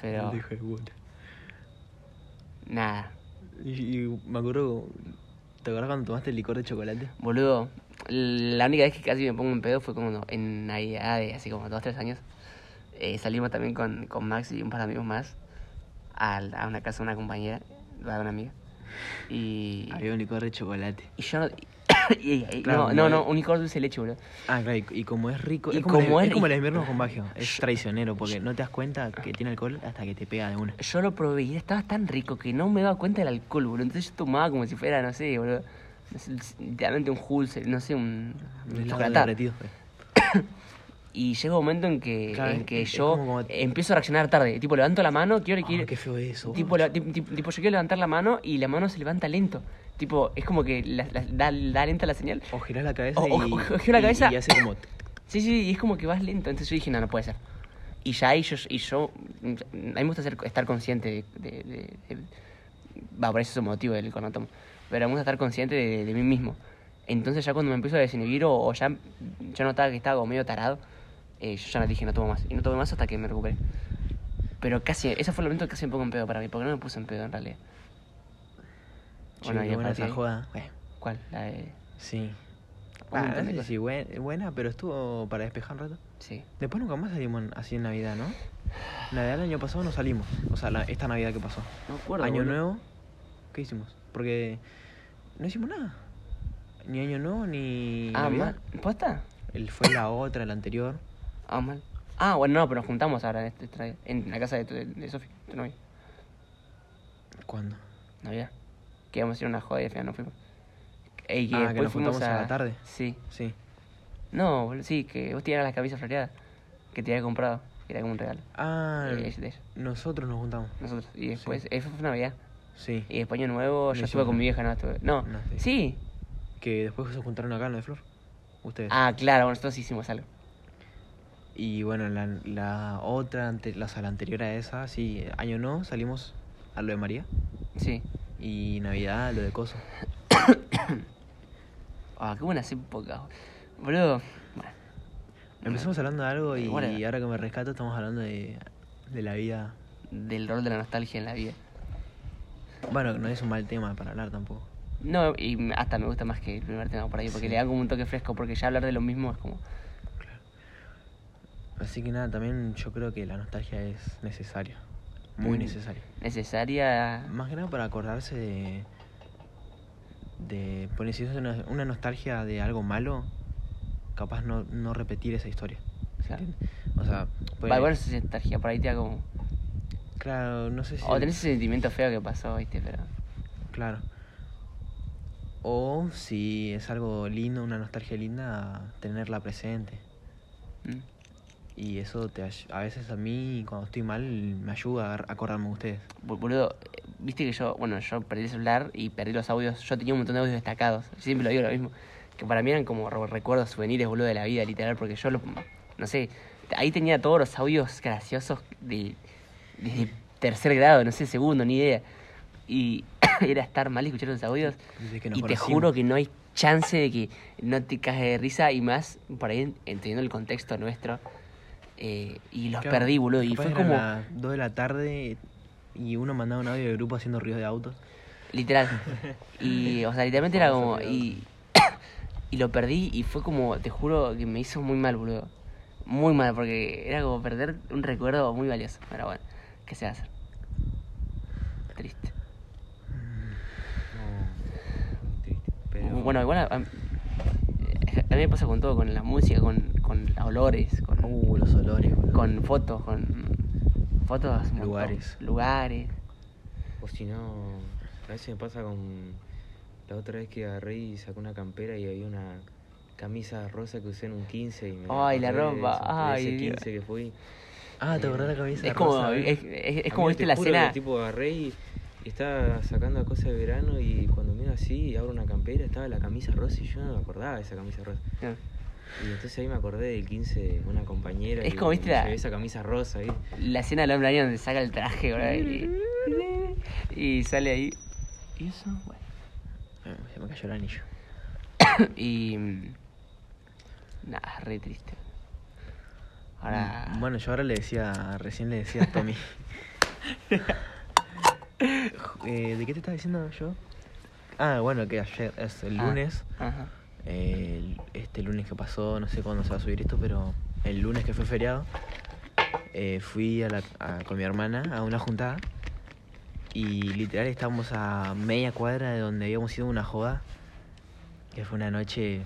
Pero. De puta. Nada. Y, y me acuerdo, ¿te acuerdas cuando tomaste el licor de chocolate? Boludo, la única vez que casi me pongo en pedo fue como en Navidad de así como dos, tres años. Eh, salimos también con, con Max y un par de amigos más a, a una casa de una compañera, de una amiga. Y, Había un licor de chocolate. y yo no... y- y- Claro, no, no, un licor dulce de leche, boludo. Ah, claro, y, y como es rico, Y es como, como el, es- es como el y- invierno con Bagio, es traicionero porque no te das cuenta que tiene alcohol hasta que te pega de una. Yo lo probé y estaba tan rico que no me daba cuenta del alcohol, boludo. Entonces yo tomaba como si fuera, no sé, boludo. Literalmente un Hulse, no sé, un, un derretido. Y llega un momento en que, Claro, en que yo como empiezo a reaccionar tarde. Tipo, levanto la mano, quiero, Ah, quiero- qué feo eso. tipo, la- tipo, tipo, yo quiero levantar la mano y la mano se levanta lento. Tipo, es como que la- la- da, da lenta la señal. O girás la cabeza O- o- y, o giro la y- cabeza. y hace como... Sí, sí, y es como que vas lento. Entonces yo dije, no, no puede ser. Y ya ahí yo, y yo, a mí me gusta ser- estar consciente de, de- de- de- va, por eso es un motivo del no tomo. Pero me gusta estar consciente de, de mí mismo. Entonces ya cuando me empiezo a desinhibir o, o ya yo notaba que estaba como medio tarado, eh, yo ya no dije, no tomo más. Y no tomé más hasta que me recuperé. Pero casi, ese fue el momento que casi me pongo en pedo para mí, porque no me puse en pedo en realidad. Che, Bueno, qué buena esa joda. Bueno, ¿Cuál? La de... sí. Ah, no sé si buen- buena, pero estuvo para despejar un rato. Sí. Después nunca más salimos así en Navidad, ¿no? Navidad del año pasado no salimos. O sea, la- esta Navidad que pasó. No acuerdo. Año boludo. nuevo, ¿qué hicimos? Porque no hicimos nada. Ni año nuevo ni Ah, Navidad. ¿Posta? El, fue la otra, la anterior. Ah, mal. Ah, bueno, no, pero nos juntamos ahora en, este, en la casa de, tu- de, de Sofi, tu novia. ¿Cuándo? Navidad. Que íbamos a ir a una joda y al final no fuimos. Y que Ah, que nos fuimos juntamos a la tarde. Sí. Sí. No, boludo, sí, que vos tenías las camisas floreadas que te había comprado, que era como un regalo. Ah, Eh, ella, nosotros nos juntamos. nosotros. Y después, eso fue Navidad. Sí. Y después Año Nuevo, No yo estuve con mi vieja, no estuve. No, No, sí. sí. Que después se juntaron acá en lo de Flor. Ustedes. Ah, claro, nosotros hicimos algo. Y bueno, la, la otra, ante, la, o sea, la anterior a esa, sí, año no, salimos a lo de María. Sí. Y Navidad, a lo de Coso. Ah, qué buenas épocas. Boludo. Bueno, Empezamos hablando de algo y Bueno. ahora que me rescato estamos hablando de, de la vida. del rol de la nostalgia en la vida. Bueno, no es un mal tema para hablar tampoco. No, y hasta me gusta más que el primer tema por ahí, porque Sí. le dan como un toque fresco, porque ya hablar de lo mismo es como... Así que nada, también yo creo que la nostalgia es necesaria. Muy Mm. necesaria. Necesaria... Más que nada para acordarse de. de. Poner si es una, una nostalgia de algo malo, capaz no, no repetir esa historia. Claro. O sea, pues, Va, igual esa nostalgia, por ahí te da como... claro, no sé si. O tenés ese sentimiento feo que pasó, viste, pero... Claro. O si es algo lindo, una nostalgia linda, tenerla presente. Y eso te a veces a mí, cuando estoy mal, me ayuda a acordarme de ustedes. Boludo, viste que yo, bueno, yo perdí el celular y perdí los audios. Yo tenía un montón de audios destacados. Yo siempre lo digo lo mismo. Que para mí eran como re- recuerdos, souvenirs, boludo, de la vida, literal. Porque yo, lo, no sé, ahí tenía todos los audios graciosos de, tercer grado, no sé, segundo, ni idea. Y era estar mal escuchar los audios. Y te juro que no hay chance de que no te caes de risa y más por ahí entendiendo el contexto nuestro. Eh, y los Claro, perdí, boludo. Y fue como... las 2 de la tarde y uno mandaba un audio de grupo haciendo ruidos de autos. Literal. Y, o sea, literalmente era como. Y, y lo perdí y fue como, te juro que me hizo muy mal, boludo. Muy mal, porque era como perder un recuerdo muy valioso. Pero bueno, ¿qué se va a hacer? triste. No, muy triste. Pero, Bueno, igual a, a- a mí me pasa con todo, con la música, con, con olores, con, Uh, los olores, boludo. con fotos, con fotos, un montón. Lugares. lugares. O si no, a veces me pasa con la otra vez que agarré y sacé una campera y había una camisa rosa que usé en un 15 y me Ay, la ropa, ay, ese Dios. 15 que fui. Ah, ¿te acordás la camisa Es como, rosa? es, es- es como viste te la escena. tipo agarré y, y estaba sacando cosas de verano y cuando miro así y abro una campera estaba la camisa rosa y yo no me acordaba de esa camisa rosa. Ah. Y entonces ahí me acordé del 15 de una compañera Es como, viste, la- esa camisa rosa ahí. La escena del hombre araña donde saca el traje, y sale ahí. Y eso, bueno. Ah, Se me cayó el anillo. Y. mm, Nada, re triste. Ahora. Mm, Bueno, yo ahora le decía, recién le decía a Tommy. Eh, ¿De qué te estaba diciendo yo? Ah, bueno, que ayer, es el Ah, lunes, Ajá. El- este lunes que pasó, no sé cuándo se va a subir esto, pero el lunes que fue feriado, eh, fui a la- a- con mi hermana a una juntada y literal estábamos a media cuadra de donde habíamos ido a una joda, que fue una noche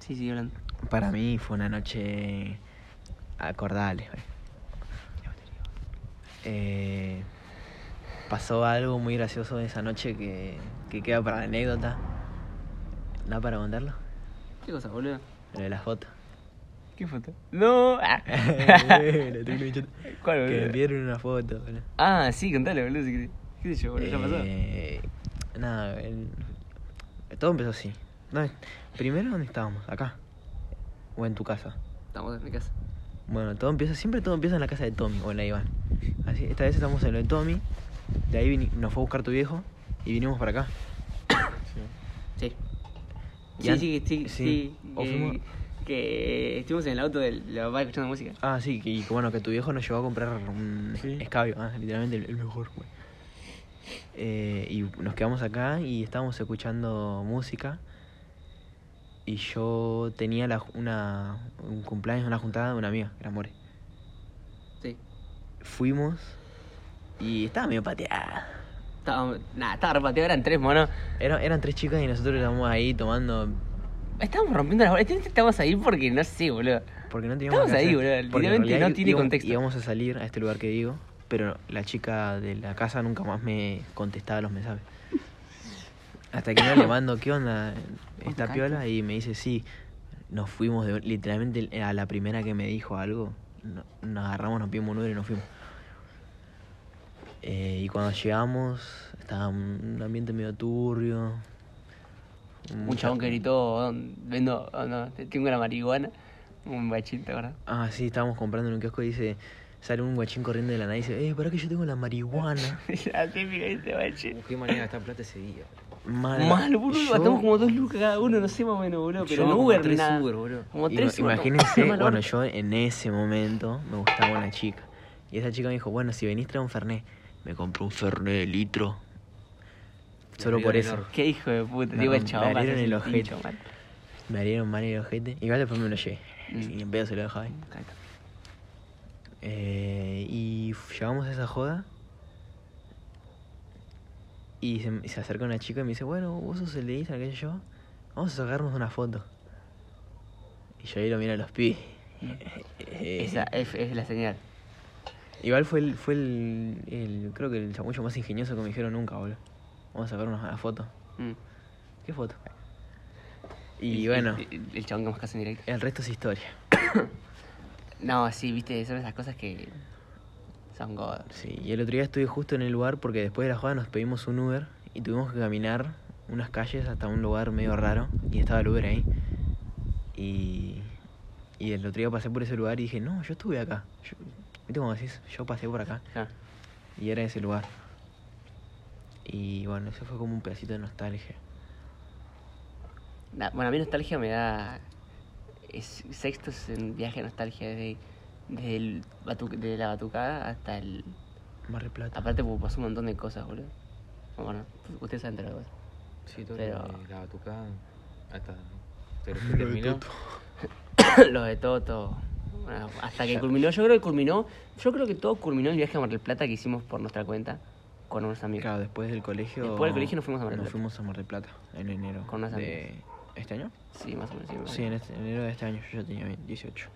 Sí, sí, hablando. Para mí fue una noche acordable. Eh, pasó algo muy gracioso esa noche que, que queda para la anécdota. ¿Da para contarlo? ¿Qué cosa, boludo? Lo de la foto. ¿Qué foto? No. ah. ¿Cuál, que me boludo? pidieron una foto. boludo. Ah, sí, contale, boludo. si querés. ¿Qué sé yo, boludo? ¿Ya pasó? Eh, nada, el- todo empezó así. No, primero, ¿dónde estábamos? Acá. O en tu casa. Estamos en mi casa. Bueno, todo empieza, siempre todo empieza en la casa de Tommy o en la de Iván. Así, esta vez estamos en lo de Tommy, de ahí vini- nos fue a buscar tu viejo y vinimos para acá. Sí. Y Sí, an- sí, sí, sí. sí. O que, fuimos- que estuvimos en el auto del de papá escuchando música. Ah, sí, que, y bueno, que tu viejo nos llevó a comprar un Sí. escabio, ah, literalmente el, el mejor, güey. Eh, y nos quedamos acá y estábamos escuchando música. Y yo tenía la, una, un cumpleaños, una juntada de una amiga, que era More. Sí. Fuimos y estaba medio pateada. Estábamos, nada, estaba repateado, eran tres monos. Era- eran tres chicas y nosotros estábamos ahí tomando. Estábamos rompiendo las bolas. Estábamos ahí porque no sé, boludo. Porque no teníamos Estamos que ahí, boludo, literalmente no tiene íbamos- contexto. Íbamos a salir a este lugar que digo, pero la chica de la casa nunca más me contestaba los mensajes. Hasta que no le mando, ¿qué onda? ¿Está Contacto. piola? Y me dice, sí. Nos fuimos, de, literalmente a la primera que me dijo algo, no- nos agarramos, nos pimos un Uber y nos fuimos. Eh, y cuando llegamos, estaba un ambiente medio turbio. Un mucha- chabón que gritó, vendo, oh, no, tengo la marihuana. Un bachito, ¿verdad? Ah, sí, estábamos comprando en un kiosco y dice, sale un guachín corriendo de la nada y dice, eh, para que yo tengo la marihuana. La típica de este bachito. Qué manera gastar plata ese día. Mal, Mal, boludo, Yo- gastamos como dos lucas cada uno, no sé más o menos, boludo. Pero Yo no Uber tres nada. Uber, boludo. Como tres Uber. Imagínense, bueno, yo en ese momento me gustaba una chica. Y esa chica me dijo, bueno, si venís trae un Fernet. Me compró un Fernet de litro. Solo por eso. Qué hijo de puta, Me digo el chabón. me hace el ojete. pincho. Me abrieron mal el ojete. Igual después me lo llevé. Mm. Y en pedo se lo dejaba ahí. Eh, y llegamos a esa joda. Y se, y se acerca una chica y me dice, bueno, vos sos el de Instagram, qué sé yo. Vamos a sacarnos una foto. Y yo ahí lo miro a los pibes. Eh, Esa es, es la señal. Igual fue el, fue el, el- creo que el chamullo más ingenioso que me dijeron nunca, boludo. Vamos a sacar una foto. Mm. ¿Qué foto? Y bueno, El, el- el chabón que más casa en directo. el resto es historia. No, sí, viste, son esas cosas que son god. Sí, y el otro día estuve justo en el lugar porque después de la joda nos pedimos un Uber y tuvimos que caminar unas calles hasta un lugar medio raro y estaba el Uber ahí. Y, y el otro día pasé por ese lugar y dije, no, yo estuve acá. Yo, ¿Viste cómo decís? Yo pasé por acá Ah, y era ese lugar. Y bueno, eso fue como un pedacito de nostalgia. na- bueno, a mí nostalgia me da. Es, sexto es un viaje de nostalgia desde, desde el batu- de la batucada hasta el. Mar del Plata. Aparte, porque pasó un montón de cosas, boludo. Bueno, ustedes saben de la cosa. Sí, todo Pero- lo de la batucada hasta pero que terminó. Lo de Toto. Bueno, hasta que culminó, yo creo que culminó. Yo creo que todo culminó el viaje a Mar del Plata que hicimos por nuestra cuenta. con unos amigos. Claro, después del colegio. Después del colegio nos fuimos a Mar del Nos Plata. fuimos a Mar del Plata en enero. Con unas de ¿Este año? Sí, más o menos. Sí, más Sí, en este- enero de este año yo ya tenía 18.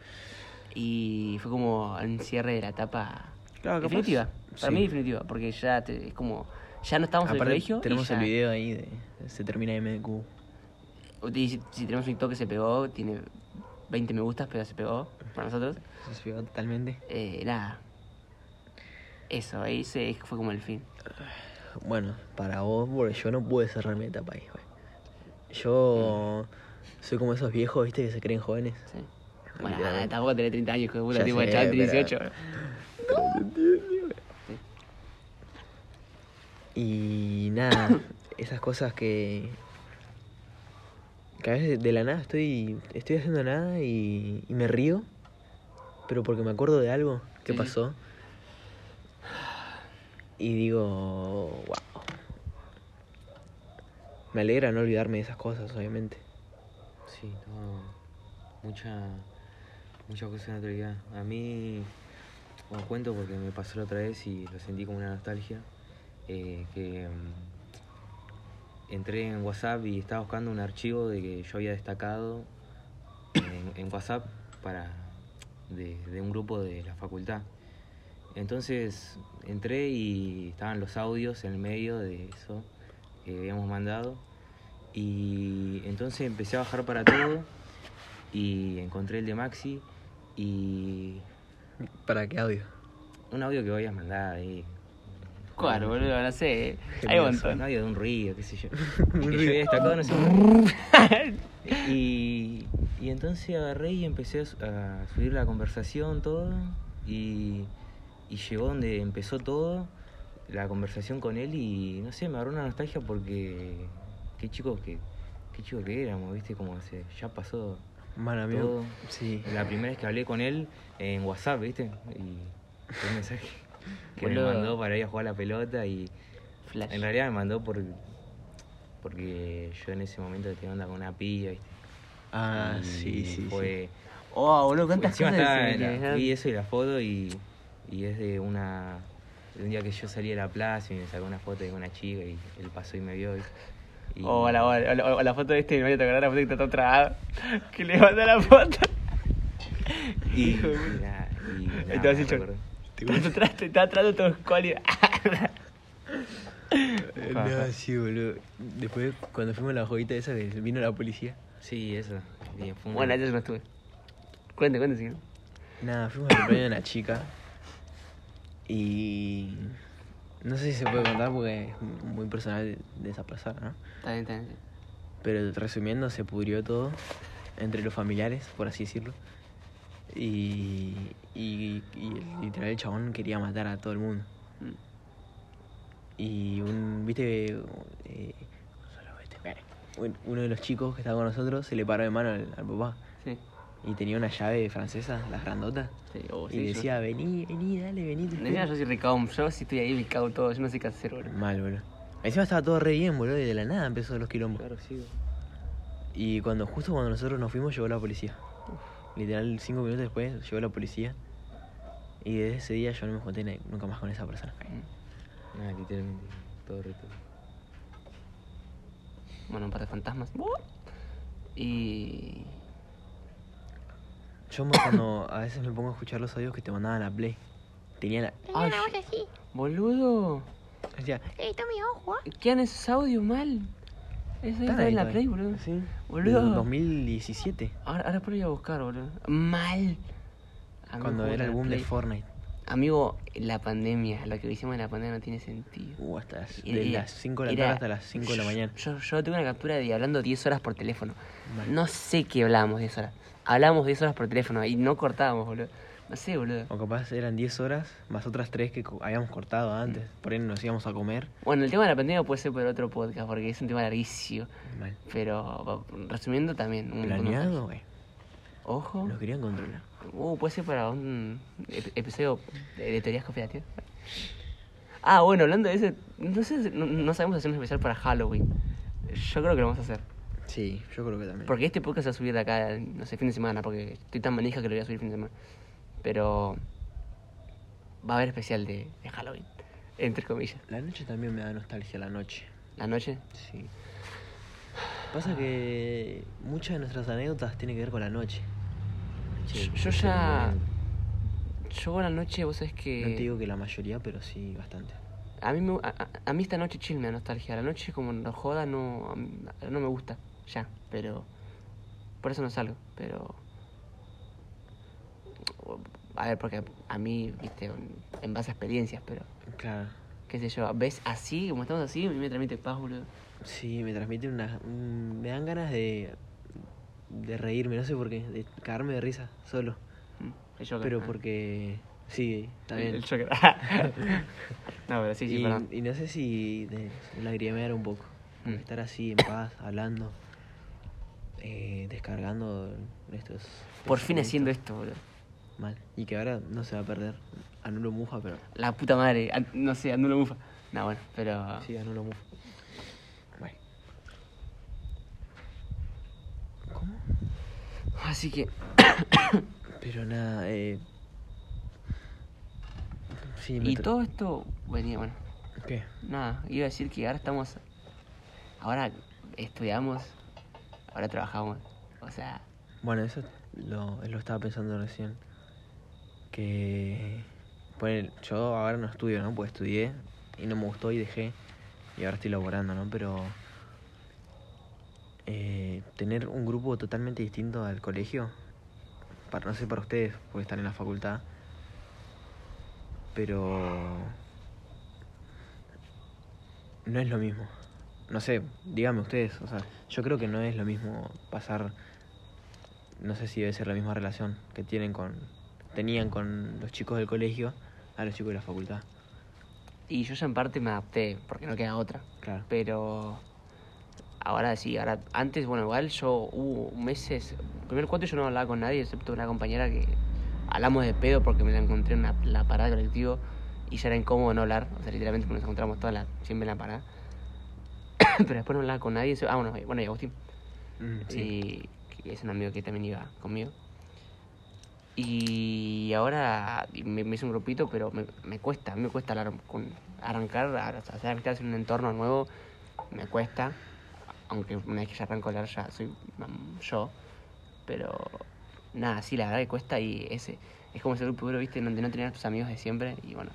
Y fue como un cierre de la etapa Claro, capaz- definitiva. Para sí. mí definitiva, porque ya te- es como... Ya no estamos en el Aparte, colegio. tenemos ya- el video ahí de se termina MDQ. Y si, si tenemos un TikTok que se pegó, tiene 20 me gustas, pero se pegó para nosotros. Se totalmente. Eh, nada. Eso, ahí se, fue como el fin. Bueno, para vos, porque yo no pude cerrar mi etapa ahí, güey. Yo soy como esos viejos, viste, que se creen jóvenes. Sí. Bueno, Literalmente. tampoco tenés 30 años, hijo de puta, tipo, sé, chaval, pero- 18. Y nada, esas cosas que. que a veces de la nada estoy. estoy haciendo nada y, y me río. Pero porque me acuerdo de algo que Sí. pasó. Y digo. wow. Me alegra no olvidarme de esas cosas, obviamente. Sí, no, mucha, muchas cosas en la actualidad. A mí, os cuento porque me pasó la otra vez y lo sentí como una nostalgia, eh, que mm, entré en WhatsApp y estaba buscando un archivo de que yo había destacado en, en WhatsApp para de, de un grupo de la facultad. Entonces entré y estaban los audios en el medio de eso que habíamos mandado. Y entonces empecé a bajar para todo y encontré el de Maxi y ¿Para qué audio? un audio que voy a mandar ahí. Claro, boludo, no sé. Hay un Un montón. audio de un río, qué sé yo. Un que río. destacado, no sé. y, y entonces agarré y empecé a, su- a subir la conversación, todo. Y, y llegó donde empezó todo, la conversación con él. Y no sé, me agarró una nostalgia porque. Qué chicos que, qué chicos que éramos, ¿viste? Como se, ya pasó Mano, amigo. todo. Sí. La primera vez que hablé con él en WhatsApp, ¿viste? Y fue un mensaje que Boludo. me mandó para ir a jugar la pelota y Flash. en realidad me mandó por porque yo en ese momento tenía onda con una pilla, ¿viste? Ah, Y sí, sí. fue, Oh, boludo, cuántas cosas la- vi eso y la foto y, y es de una de un día que yo salí a la plaza y me sacó una foto de una chica y él pasó y me vio. Y, y- O la, o, la, o la foto de este, me voy a tocar la foto que está todo. Que le manda la foto. y, y nada, y nada, te vas a me echar. acuerdo. Está atrás, te está atrás de todo escuálido. Eh, No, sí, boludo. Después, cuando fuimos a la joyita esa, vino la policía. Sí, eso. Bien, fue Bueno, yo no estuve. Cuente, cuente, sí. Nada, fuimos al cumpleaños de una chica. Y. No sé si se puede contar porque es muy personal de, de esa persona, ¿no? Está bien, está bien. Pero resumiendo, se pudrió todo entre los familiares, por así decirlo. Y, y, y literal el chabón quería matar a todo el mundo. Mm. Y un, viste, eh, un- uno de los chicos que estaba con nosotros se le paró de mano al, al papá. Sí. Y tenía una llave francesa, las grandotas. Sí, oh, y sí, yo- decía, vení, vení, dale, vení. espero". yo soy recao, yo si estoy ahí me cago todo, yo no sé qué hacer, boludo. Mal, boludo. Encima estaba todo re bien, boludo, y de la nada empezó los quilombos. Claro, sí. Y cuando justo cuando nosotros nos fuimos llegó la policía. Literal, cinco minutos después llegó la policía. Y desde ese día yo no me junté nunca más con esa persona. Nada, literalmente. Todo reto. Bueno, un par de fantasmas. Y. Yo me- cuando a veces me pongo a escuchar los audios que te mandaban a Play. Tenía la. Ay, una voz así. boludo. Decía, Ey, Tommy, ojo. ah. ¿Qué han esos audios mal? Eso "Están está en la todavía". Play, boludo. Sí. Boludo. Del 2017. Ahora, ahora por ir a buscar, boludo. Mal. Amigo, Cuando era el boom de. Fortnite. Amigo, la pandemia, lo que hicimos en la pandemia no tiene sentido. Uh, hasta las, Era- de las 5 de la tarde hasta las 5 de la mañana. Yo, yo tengo una captura de hablando 10 horas por teléfono. Mal. No sé qué hablábamos 10 horas. Hablábamos 10 horas por teléfono y no cortábamos, boludo. No sé, boludo. O capaz eran 10 horas más otras 3 que habíamos cortado antes. Por ahí nos íbamos a comer. Bueno, el tema de la pandemia puede ser por otro podcast porque es un tema larguísimo. Mal. Pero resumiendo también. un- Planeado, güey. Ojo. Nos querían controlar. Uh, puede ser para un ep- episodio de, teorías conspirativas. Ah, bueno, hablando de ese, no sé, no, no sabemos hacer un especial para Halloween. Yo creo que lo vamos a hacer. Sí, yo creo que también. Porque este podcast se va a subir de acá, no sé, fin de semana, porque estoy tan manija que lo voy a subir fin de semana. Pero va a haber especial de, de Halloween. Entre comillas. La noche también me da nostalgia, la noche. ¿La noche? Sí. Pasa que muchas de nuestras anécdotas tienen que ver con la noche. Che, Yo ese ya-. Yo la noche, vos sabés que... No te digo que la mayoría, pero sí bastante. A mí, me, a, a- mí esta noche chill me da nostalgia. La noche como no joda no, no me gusta. Ya, pero... Por eso no salgo, pero... A ver, porque a mí, viste, en base a experiencias, pero... Claro. qué sé yo, ves así, como estamos así, a mí me transmite paz, boludo. Sí, me transmite una... un- me dan ganas de... De reírme, no sé por qué, de cagarme de risa, solo. Mm, el Joker, Pero ah. porque... Sí, bien. El Joker. no, pero sí, sí, y, perdón. y no sé si de lagrimear un poco. Mm. Estar así en paz, hablando, eh, descargando estos. Por fin haciendo esto, boludo. Mal. Y que ahora no se va a perder. Anulo Mufa, pero. La puta madre, an- no sé, anulo mufa. No, bueno, pero... Sí, anulo Mufa. Bueno. ¿Cómo? Así que... Pero nada, eh. Sí, me Y tra- todo esto venía, bueno, ¿Qué? nada, iba a decir que ahora estamos... Ahora estudiamos, ahora trabajamos. O sea, Bueno, eso lo, lo estaba pensando recién. Que. Bueno, yo ahora no estudio, ¿no? Pues estudié y no me gustó y dejé. Y ahora estoy laborando, ¿no? Pero. eh, tener un grupo totalmente distinto al colegio. Para, no sé para ustedes, porque están en la facultad. Pero. No es lo mismo. No sé, díganme ustedes. O sea, yo creo que no es lo mismo pasar no sé si debe ser la misma relación que tienen con tenían con los chicos del colegio a los chicos de la facultad. y yo ya en parte me adapté, porque no queda otra. Claro. Pero ahora sí, ahora antes, bueno, igual yo hubo meses, primer cuatro yo no hablaba con nadie, excepto una compañera que hablamos de pedo porque me la encontré en la parada del colectivo y ya era incómodo no hablar, o sea, literalmente nos encontramos todas las, siempre en la parada. Pero después no hablaba con nadie, ah, bueno, y- bueno, y Agustín, y que es un amigo que también iba conmigo. Y ahora me, me hice un grupito, pero me, me cuesta, me cuesta con, arrancar, a- o sea, estás en un entorno nuevo, me cuesta, aunque una vez que ya arranco a hablar ya soy yo, pero nada, sí, la verdad que cuesta y ese es como ese grupo duro, viste, donde no tenías a tus amigos de siempre y bueno.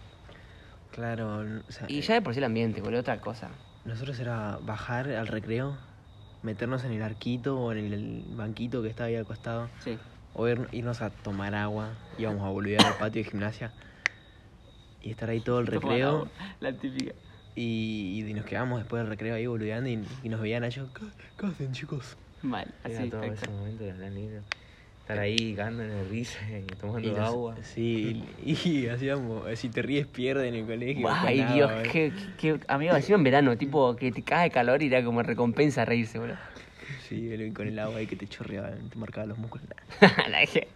Claro, o sea, Y eh, ya de por sí el ambiente, boludo, otra cosa. nosotros era bajar al recreo, meternos en el arquito o en el banquito que estaba ahí al costado, Sí. O ir- irnos a tomar agua, íbamos a volver al patio de gimnasia y estar ahí todo el recreo La típica. y, y nos quedamos después del recreo ahí boludeando y, y nos veían a ellos, ¿qué, qué hacen chicos? Mal, Era así. todo ese momento de la lindo. Estar ahí cagando de risa y tomando Y nos- agua. Sí, y, y hacíamos, si te ríes pierde en el colegio. Ay, Dios, ¿eh? qué, qué, amigo, así en verano, tipo, que te cae calor y era como recompensa reírse, boludo. Sí, el- con el agua ahí que te chorreaba, te marcaba los músculos. La dejé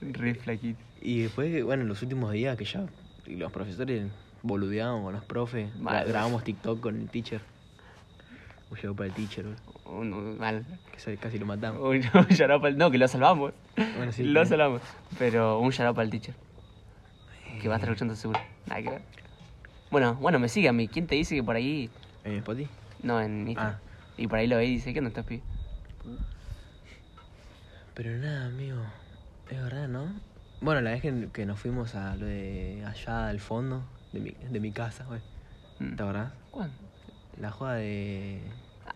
re flaquito. Y después, bueno, en los últimos días que ya los profesores boludeaban con los profes, Mal. grabamos TikTok con el teacher. Un llegó para el teacher, boludo, Un, un- mal. que casi lo matamos. Un, un shout out pa'l- No, que lo salvamos. Bueno, sí, lo salvamos. Pero un out para el teacher. Que va a estar escuchando seguro. Nada que ver. Bueno, bueno, me sigue a mí. ¿Quién te dice que por ahí.? ¿En Spotify? No, en Instagram. Ah. Y por ahí lo ve y dice, ¿qué onda estás pibe? Pero nada, amigo, es verdad, ¿no? Bueno, la vez que, que nos fuimos a lo de allá al fondo de mi, de mi casa, güey. Mm. ¿Te acordás? ¿Cuándo? La joda de,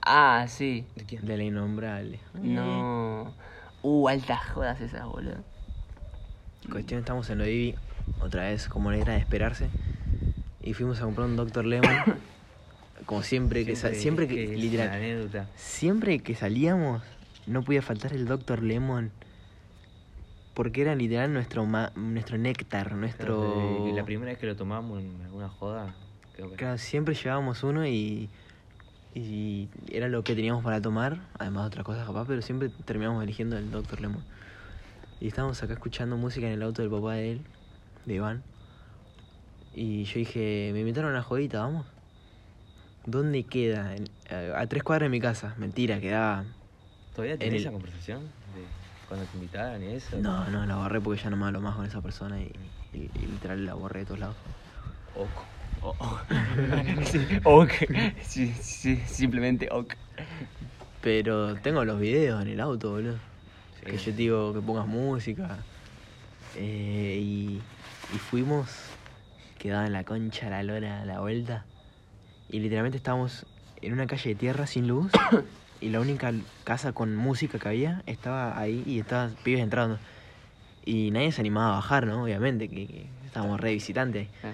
Ah, sí. ¿De quién? de la innombrable. No. Uh, altas jodas esas, boludo. Cuestión, estamos en lo otra vez, como era de esperarse. Y fuimos a comprar un Dr. Lemon. como siempre, que, siempre que, es una literal, anécdota. siempre que salíamos, no podía faltar el Dr. Lemon. Porque era literal nuestro ma- nuestro néctar, nuestro... Claro, La primera vez que lo tomamos en alguna joda, creo que. Claro, siempre llevábamos uno y, y era lo que teníamos para tomar, además de otras cosas capaz, pero siempre terminamos eligiendo el Dr. Lemon. Y estábamos acá escuchando música en el auto del papá de él, de Iván. Y yo dije, me invitaron a una jodita, vamos. ¿Dónde queda? En- a, a tres cuadras de mi casa. Mentira, quedaba... ¿Todavía en tenés el- esa conversación? De cuando te invitaban y eso. No, no, la borré porque ya no me hablo más con esa persona y, y- y literal la borré de todos lados. Ojo. O- o- Sí, ok. Sí, sí, simplemente ok. Pero tengo los videos en el auto, boludo. Sí. Que yo te digo que pongas música. Eh, y, y fuimos, quedaba en la concha la lora a la vuelta. Y literalmente estábamos en una calle de tierra sin luz. y la única casa con música que había estaba ahí y estaban pibes entrando. Y nadie se animaba a bajar, ¿no? Obviamente, que, que estábamos re visitantes. Ah.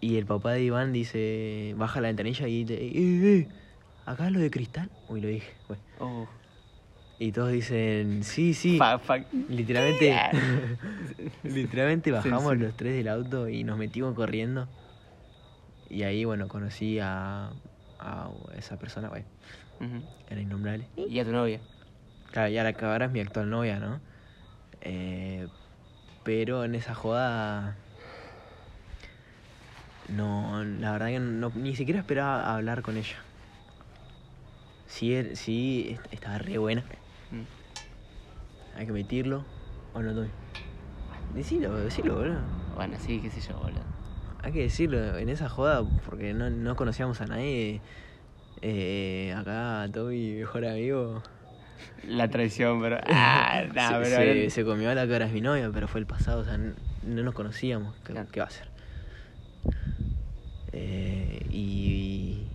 Y el papá de Iván dice, baja la ventanilla y dice, eh, eh, ¿acá es lo de cristal? Uy, lo dije. Oh. Y todos dicen, sí, sí. Fa- fa- Literalmente, literalmente bajamos Censura. los tres del auto y nos metimos corriendo. Y ahí, bueno, conocí a, a esa persona, güey, Ujú. era innombrable. Y a tu novia. Claro, ya la que ahora es mi actual novia, ¿no? Eh, pero en esa joda... No, la verdad que no, ni siquiera esperaba hablar con ella. Sí, er- sí, est- estaba re buena. Mm. Hay que metirlo. ¿O no, Tommy? Decilo, decilo, boludo. Bueno, sí, qué sé yo, boludo. Hay que decirlo en esa joda porque no, no conocíamos a nadie. Eh, acá, mi mejor amigo. La traición, pero. Ah, nah, se, pero. se- se comió a la ahora es mi novia, pero fue el pasado, o sea, no nos conocíamos. ¿Qué, Claro. qué va a hacer? Eh, y,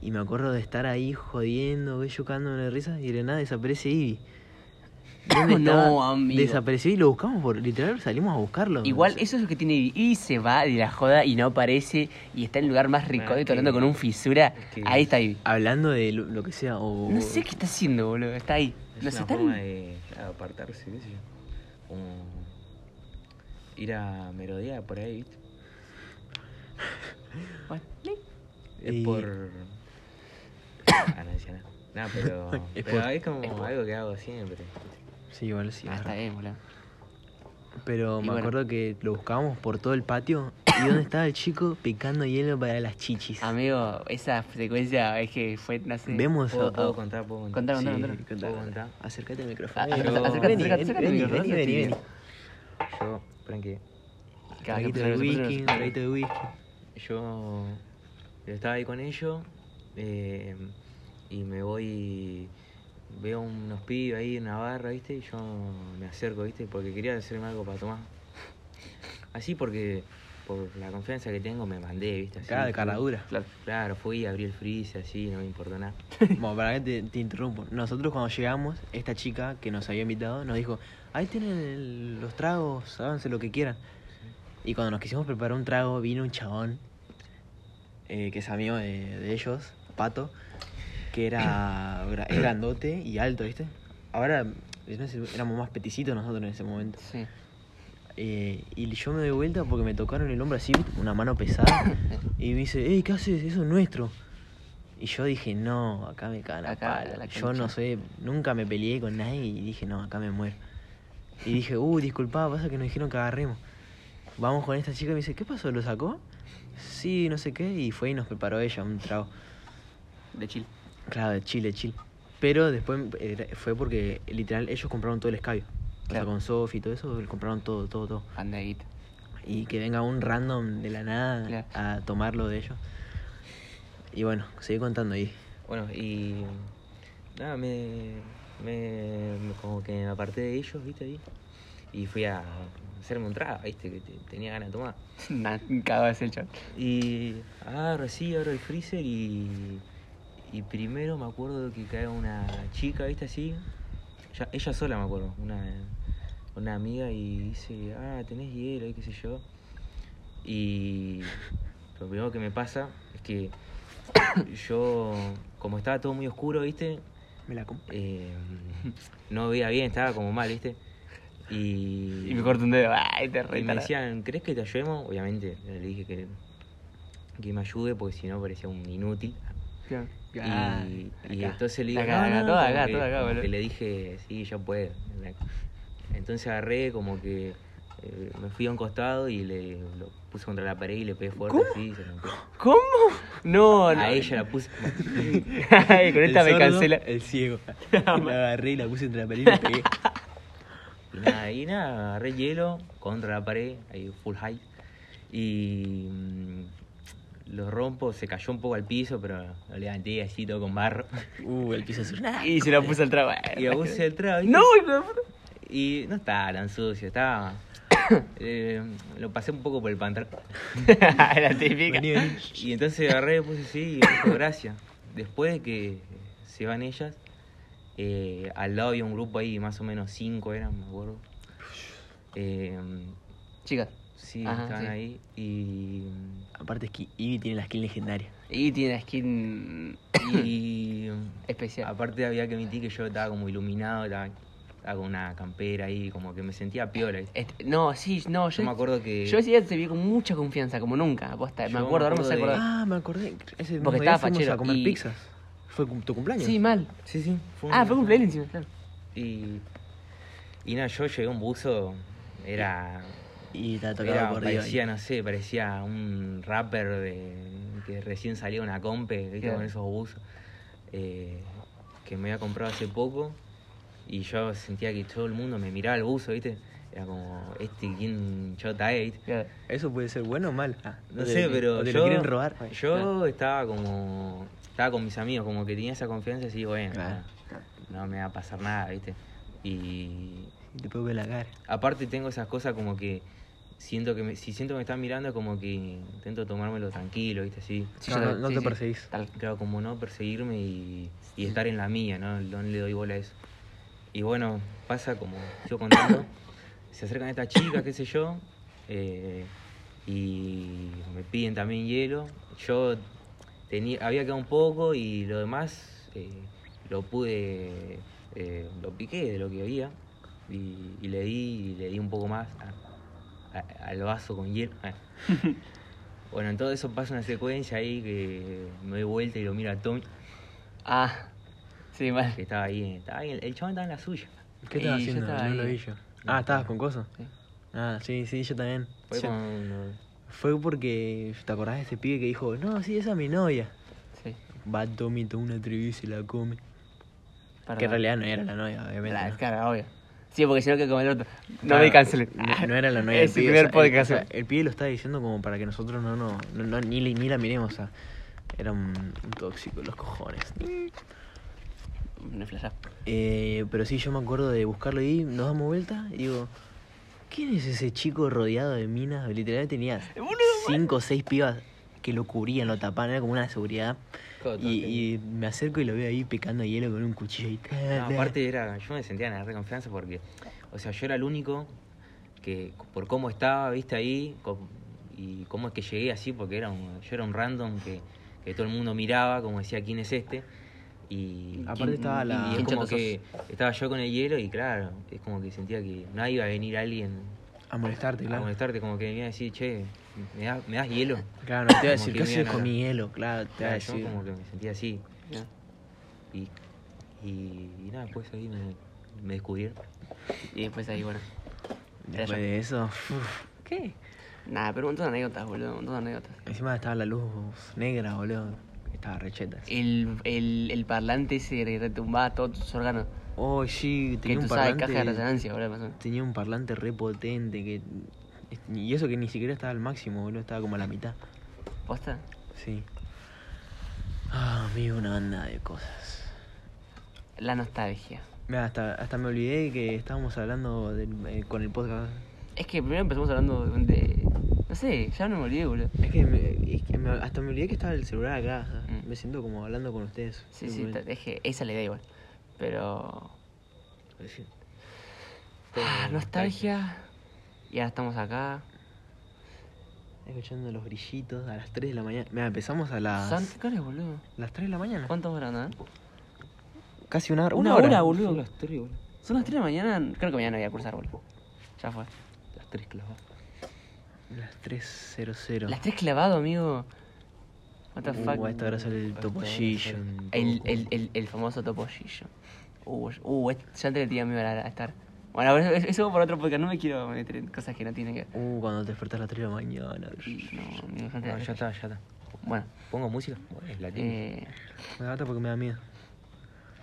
y me acuerdo de estar ahí jodiendo, bellucándome de risa, y de nada desaparece Ivy. ¿Dónde No, amigo. Desapareció y lo buscamos por. Literal, salimos a buscarlo. Igual, eso es lo que tiene. Y se va de la joda y no aparece y está en el lugar más recóndito es que- hablando con un fisura. que- Ahí está Ivy. Hablando de lo, lo que sea, o. No sé qué está haciendo, boludo. Está ahí. Es No sé, una está forma de apartarse, qué sé yo. Como ir a merodear por ahí, ¿viste? Bueno, Es Y- por... Ah, no decía nada. No, pero, Es pero por- es como es por- algo que hago siempre. Sí, igual sí. Ah, es está bien, boludo. Pero Y me bueno. acuerdo que lo buscábamos por todo el patio. ¿Y dónde estaba el chico picando hielo para las chichis? Amigo, esa secuencia es que fue, no sé. Vemos ¿Puedo, a- puedo contar? ¿Puedo contar? Contá, contá, Sí, contá. ¿Puedo contar? Acércate al micrófono. Ah, Vení, acércate, al vení, micrófono, vení, vení, vení. Yo, que Traguito de whisky, traguito de whisky. yo estaba ahí con ellos eh, y me voy, veo unos pibes ahí en una barra, ¿viste? Y yo me acerco, ¿viste? Porque quería hacerme algo para tomar. Así porque por la confianza que tengo me mandé, ¿viste? Así, Cara de caradura. Claro. Claro, fui, abrí el freezer, así, no me importó nada. Bueno, para que te, te interrumpo. Nosotros cuando llegamos, esta chica que nos había invitado nos dijo, ahí tienen el- los tragos, háganse lo que quieran. Y cuando nos quisimos preparar un trago, vino un chabón, eh, que es amigo de, de ellos, Pato, que era es grandote y alto, ¿viste? Ahora no sé, éramos más peticitos nosotros en ese momento. Sí. Eh, y yo me doy vuelta porque me tocaron el hombro así, una mano pesada. y me dice, hey, ¿qué haces? Eso es nuestro. Y yo dije, no, acá me cagan a Acá, palo. la Yo no sé, nunca me peleé con nadie y dije, no, acá me muero. Y dije, uh, disculpa, pasa que nos dijeron que agarremos. Vamos con esta chica y me dice, ¿qué pasó? ¿Lo sacó? Sí, no sé qué. Y fue y nos preparó ella un trago. De chill. Claro, de chile, chile. Pero después eh, fue porque literal ellos compraron todo el escabio. O sea, Claro. con Sofi y todo eso, compraron todo, todo, todo. Andaguita. Y que venga un random de la nada Claro. a tomarlo de ellos. Y bueno, seguí contando ahí. Bueno, y nada, me, me, como que me aparté de ellos, ¿viste? Ahí, y fui a hacerme un trago, ¿viste? Que te- tenía ganas de tomar. Cagado es el chat. Y agarro así, abro el freezer y, y primero me acuerdo que cae una chica, ¿viste? Así, ya- ella sola me acuerdo, una, una amiga y dice, ah, tenés hielo y qué sé yo. Y lo primero que me pasa es que yo, como estaba todo muy oscuro, ¿viste? Me la compré. Eh, no veía bien, estaba como mal, ¿viste? Y, Y me corto un dedo. Ay, te y re me decían, ¿crees que te ayudemos? Obviamente, le dije que, que me ayude porque si no parecía un inútil. Y, y entonces le dije, Acá, no, acá, no, todo como acá, que- todo acá, como boludo. que le dije, sí, yo puedo. Entonces agarré como que eh, me fui a un costado y le lo puse contra la pared y le pegué fuerte así, se rompió. ¿Cómo? No, no. A ella la puse. Ay, con esta El me sordo, cancela. El ciego. la agarré y la puse entre la pared y le pegué. Y nada, y nada, agarré hielo contra la pared, ahí full high. Y mm, lo rompo, se cayó un poco al piso, pero lo levanté así todo con barro. Uh, el piso azul. Y se lo puso al trago. Y lo puse el trago. No. Y no estaba tan sucio, estaba. eh, lo pasé un poco por el pantalón. La típica. Vení, vení. Y entonces agarré, puse así y me dijo gracias. Después de que se van ellas, eh, al lado había un grupo ahí, más o menos cinco eran, me acuerdo. Eh, Chicas. Sí, Ajá, estaban sí. ahí. Y. Aparte es que Ivy tiene la skin legendaria. Y tiene skin Y. especial. aparte había que admitir que yo estaba como iluminado, estaba, estaba con una campera ahí, como que me sentía piola. Este, no, sí, no, yo, Yo me acuerdo que. yo ese día te vi con mucha confianza, como nunca, aposta. Me acuerdo, ahora me sé acuerdo de- acordar. Ah, me acordé. Ese Porque estaba fachero a comer y- pizzas. ¿Fue tu cumpleaños? Sí, mal. Sí, sí. Fue Ah, un- fue cumpleaños encima, claro. Y. Y nada, yo llegué a un buzo, era. Y te ha tocado era por parecía, no sé, parecía un rapper de, que recién salió de una compe, ¿viste? Claro. con esos buzos. eh, que me había comprado hace poco. Y yo sentía que todo el mundo me miraba el buzo, ¿viste? Era como, este, ¿quién chota es? Claro. ¿Eso puede ser bueno o mal? Ah, No o te- sé, pero o te yo, lo quieren robar. yo estaba como, estaba con mis amigos, como que tenía esa confianza y bueno, Claro. no, no me va a pasar nada, ¿viste? Y Y te puedo ver la cara. aparte tengo esas cosas como que siento que me- si siento que me están mirando como que intento tomármelo tranquilo, ¿viste? Así, Sí, No, no- también, no sí, te sí. perseguís. Tal. claro, como no perseguirme y, y estar en la mía, ¿no? No le doy bola a eso. Y bueno, pasa como yo contando, se acercan estas chicas, qué sé yo, eh, y me piden también hielo. Yo tenía, había quedado un poco y lo demás eh, lo pude, eh, lo piqué de lo que había y, y le di, y le di un poco más a- a- al vaso con hielo. Ah. bueno, en todo eso pasa una secuencia ahí que me doy vuelta y lo mira a Tommy, Ah, sí, mal. que estaba ahí, estaba ahí, el chabón estaba en la suya. ¿Qué Y yo haciendo? estaba no lo vi yo. Ah, ¿estabas con cosas? Sí. Ah, sí, sí, yo también. Fue Yo- con- Fue porque, ¿te acordás de ese pibe que dijo, no, sí, esa es mi novia? Sí. Va Tommy, toma una atrevida y se la come. Perdón. Que en realidad no era la novia, obviamente. Claro, ¿no? claro, obvio. Sí, porque si no que como el otro. No me cancelen. No, no era la novia Es el pibe. primer el- podcast. o sea, el pibe lo estaba diciendo como para que nosotros no, no, no, no- ni, ni la miremos. O sea, era un, un tóxico, los cojones. Flashá. Eh, pero sí, yo me acuerdo de buscarlo ahí, nos damos vuelta y digo, ¿quién es ese chico rodeado de minas? Literalmente tenía cinco o seis pibas que lo cubrían, lo tapaban, era como una seguridad. Y, y me acerco y lo veo ahí picando hielo con un cuchillo y No, aparte era, yo me sentía en la confianza porque, o sea, yo era el único que, por cómo estaba, viste, ahí, y cómo es que llegué así, porque era un, yo era un random que, que todo el mundo miraba, como decía, ¿quién es este? Y, Aparte estaba la- y es ¿Quién como que estaba yo con el hielo y claro, es como que sentía que no iba a venir alguien A molestarte, a claro. molestarte, como que iba a decir, che, ¿me das, me das hielo? Claro, no te iba a decir, que ¿qué me haces iban a con hablar. mi hielo? Claro, te iba a Claro, yo decir. como que me sentía así. Y, y, y nada, después ahí me, me descubrieron. Y después ahí, bueno. Después yo. de eso, uf, ¿qué? Nada, pero un montón de anécdotas, boludo. Un montón de anécdotas. Encima estaba la luz negra, boludo. Estaba recheta. El, el, el parlante ese retumbaba todos tus órganos. Oh, sí, Que tenía tú un sabes, parlante. caja de resonancia, boludo. Tenía un parlante re potente que. Y eso que ni siquiera estaba al máximo, boludo. Estaba como a la mitad. ¿Posta? Sí. Ah, amigo, una banda de cosas. La nostalgia. Mira, hasta, hasta me olvidé que estábamos hablando del- eh, con el podcast. Es que primero empezamos hablando de, No sé, ya no me olvidé, boludo. Es que, me- es que me- hasta me olvidé que estaba el celular acá. Mm. Me siento como hablando con ustedes. Sí, sí, es que esa es la idea igual. Pero. Sí. Ah, nostalgia. Y ahora estamos acá. Escuchando los grillitos a las 3 de la mañana. Mira, empezamos a las. Son- ¿Qué hora es, boludo? las 3 de la mañana. ¿Cuántas horas andan? Casi una hora. Una hora, boludo. Son las tres, boludo. Son las 3 de la mañana. Creo que mañana voy a cursar, boludo. Ya fue. Las tres clavadas. Las 3.00. Las 3 clavado, amigo. What the Uh, fuck. a esta hora sale el topollillo. El, el, el, el famoso topollillo. Uh, uh, ya antes de me iba a, a estar. Bueno, eso, por otro podcast. No me quiero meter en cosas que no tienen que ver. Uh, cuando te despertás a las 3 de la mañana. Y No, amigo, ya No, ya está, ya está. Bueno, ¿Pongo música? Bueno, es la eh, Me mata porque me da miedo.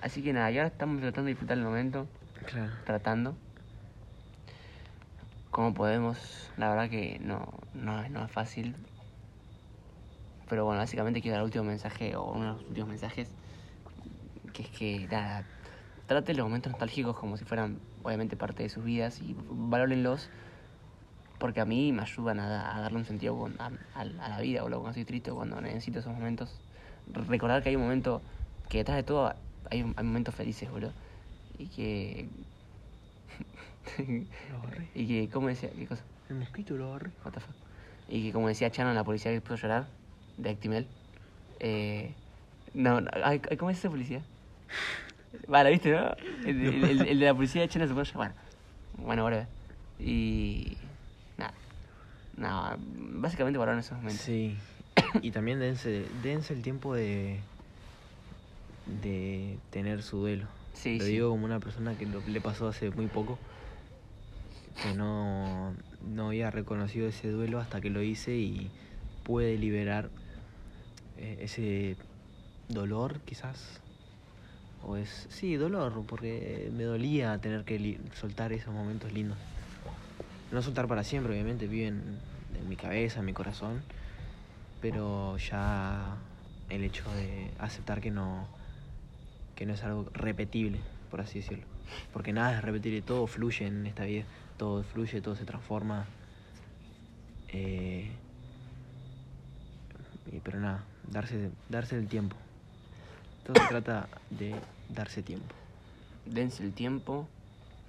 así que nada, ya estamos tratando de disfrutar el momento. Claro. Tratando. como podemos. La verdad que no, no, es- no es fácil. Pero bueno, básicamente quiero dar el último mensaje, o uno de los últimos mensajes, que es que, nada, traten los momentos nostálgicos como si fueran, obviamente, parte de sus vidas y valórenlos, porque a mí me ayudan a, a darle un sentido con- a, a- a la vida, boludo, cuando estoy triste, cuando necesito esos momentos. Recordar que hay un momento, que detrás de todo hay, hay momentos felices, boludo, y que... Y que, ¿cómo decía? ¿Qué cosa? El mosquito lo agarré. What the fuck? Y que como decía Chano la policía que puso a llorar, de Actimel, eh, no, no, ¿cómo es esa policía? Vale, ¿viste, no? El, el- el- el de la policía de Chano se llorar. Bueno, bueno, ahora. Y... Nada. Nada, básicamente valoran esos momentos. Sí. Y también dense, dense el tiempo de, de tener su duelo. Sí, lo sí. digo como una persona que lo- le pasó hace muy poco, que no, no había reconocido ese duelo hasta que lo hice y pude liberar eh, ese dolor quizás. O es, sí, dolor, porque me dolía tener que soltar esos momentos lindos. No soltar para siempre, obviamente, viven en mi cabeza, en mi corazón, pero ya el hecho de aceptar que no, que no es algo repetible, por así decirlo. Porque nada es repetible, todo fluye en esta vida, todo fluye, todo se transforma. Eh, pero nada, darse, darse el tiempo. Todo se trata de darse tiempo. dense el tiempo.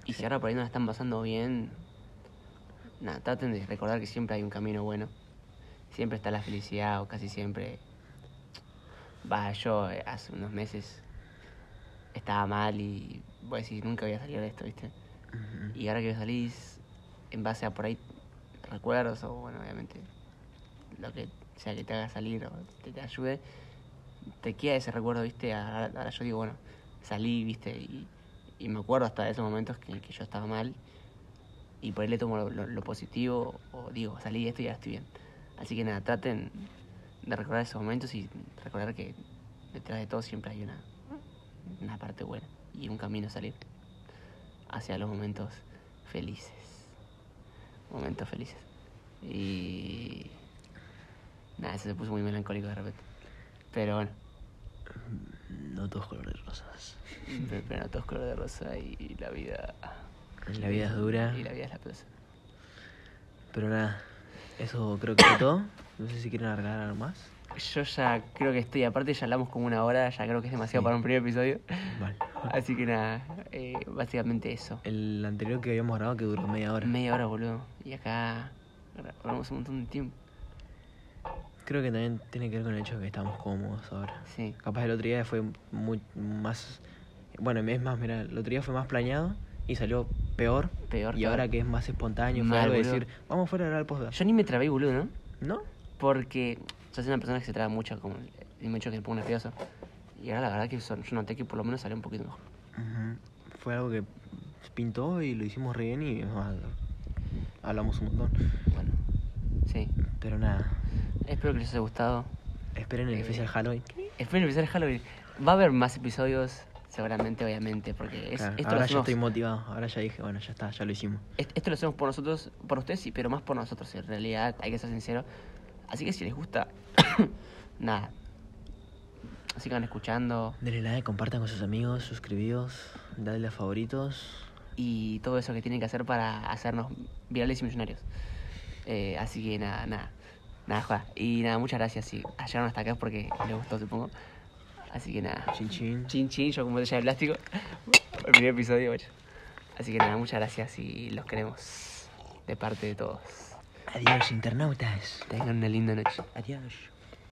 Y si ahora por ahí no la están pasando bien, nada, traten de recordar que siempre hay un camino bueno. Siempre está la felicidad, o casi siempre. Va, yo eh, hace unos meses estaba mal y voy a decir, nunca voy a salir de esto, ¿viste? Y ahora que salís, en base a por ahí recuerdos, o bueno, obviamente, lo que sea que te haga salir o te, te ayude, te queda ese recuerdo, ¿viste? Ahora, ahora yo digo, bueno, salí, ¿viste? Y, me acuerdo hasta de esos momentos que, que yo estaba mal y por ahí le tomo lo, lo- lo positivo o digo, salí de esto y ya estoy bien. Así que nada, traten de recordar esos momentos y recordar que detrás de todo siempre hay una, una parte buena y un camino a salir hacia los momentos felices. Momentos felices. Y. Nada, eso se puso muy melancólico de repente. Pero bueno, No todos colores rosas. pe- pero no todo es color de rosa y la vida. La vida es dura. Y la vida es la plaza. Pero nada, eso creo que fue todo. No sé si quieren arreglar algo más. Yo ya creo que estoy, aparte ya hablamos como una hora, ya creo que es demasiado Sí. para un primer episodio. Vale. Así que nada, eh, básicamente eso. El anterior que habíamos grabado que duró media hora. Media hora, boludo. Y acá grabamos un montón de tiempo. Creo que también tiene que ver con el hecho de que estamos cómodos ahora. Sí. Capaz el otro día fue muy más... Bueno, es más, mira, el otro día fue más planeado y salió peor. Peor, Y ahora que es más espontáneo, fue algo de decir, vamos fuera a grabar el podcast. Yo ni me trabé, boludo, ¿no? ¿No? Porque yo soy una persona que se traba mucho, como el me hecho que me pongo nervioso. Y ahora la verdad que son- yo noté que por lo menos salió un poquito mejor. Ujú. Fue algo que pintó y lo hicimos re bien y ah, hablamos un montón. Bueno, sí. Pero nada, Espero que les haya gustado. esperen el especial Halloween. Espero empezar Halloween. Va a haber más episodios, seguramente, obviamente, porque es, Claro, esto, lo ahora ya hacemos, estoy motivado. Ahora ya dije, bueno, ya está, ya lo hicimos. est- esto lo hacemos por nosotros, por ustedes, sí, pero más por nosotros, en realidad, hay que ser sincero. Así que si les gusta, nada. Sigan escuchando Denle like, compartan con sus amigos, suscribidos, dadle a favoritos. y todo eso que tienen que hacer para hacernos virales y millonarios. Eh, así que nada, nada. Nada, Juan. Y nada, muchas gracias. Si llegaron hasta acá es porque les gustó, supongo. Así que nada. Chin chin. Chin chin, yo como botella de plástico. El primer episodio, ocho. Así que nada, muchas gracias y los queremos de parte de todos. Adiós, internautas. Tengan una linda noche. Adiós.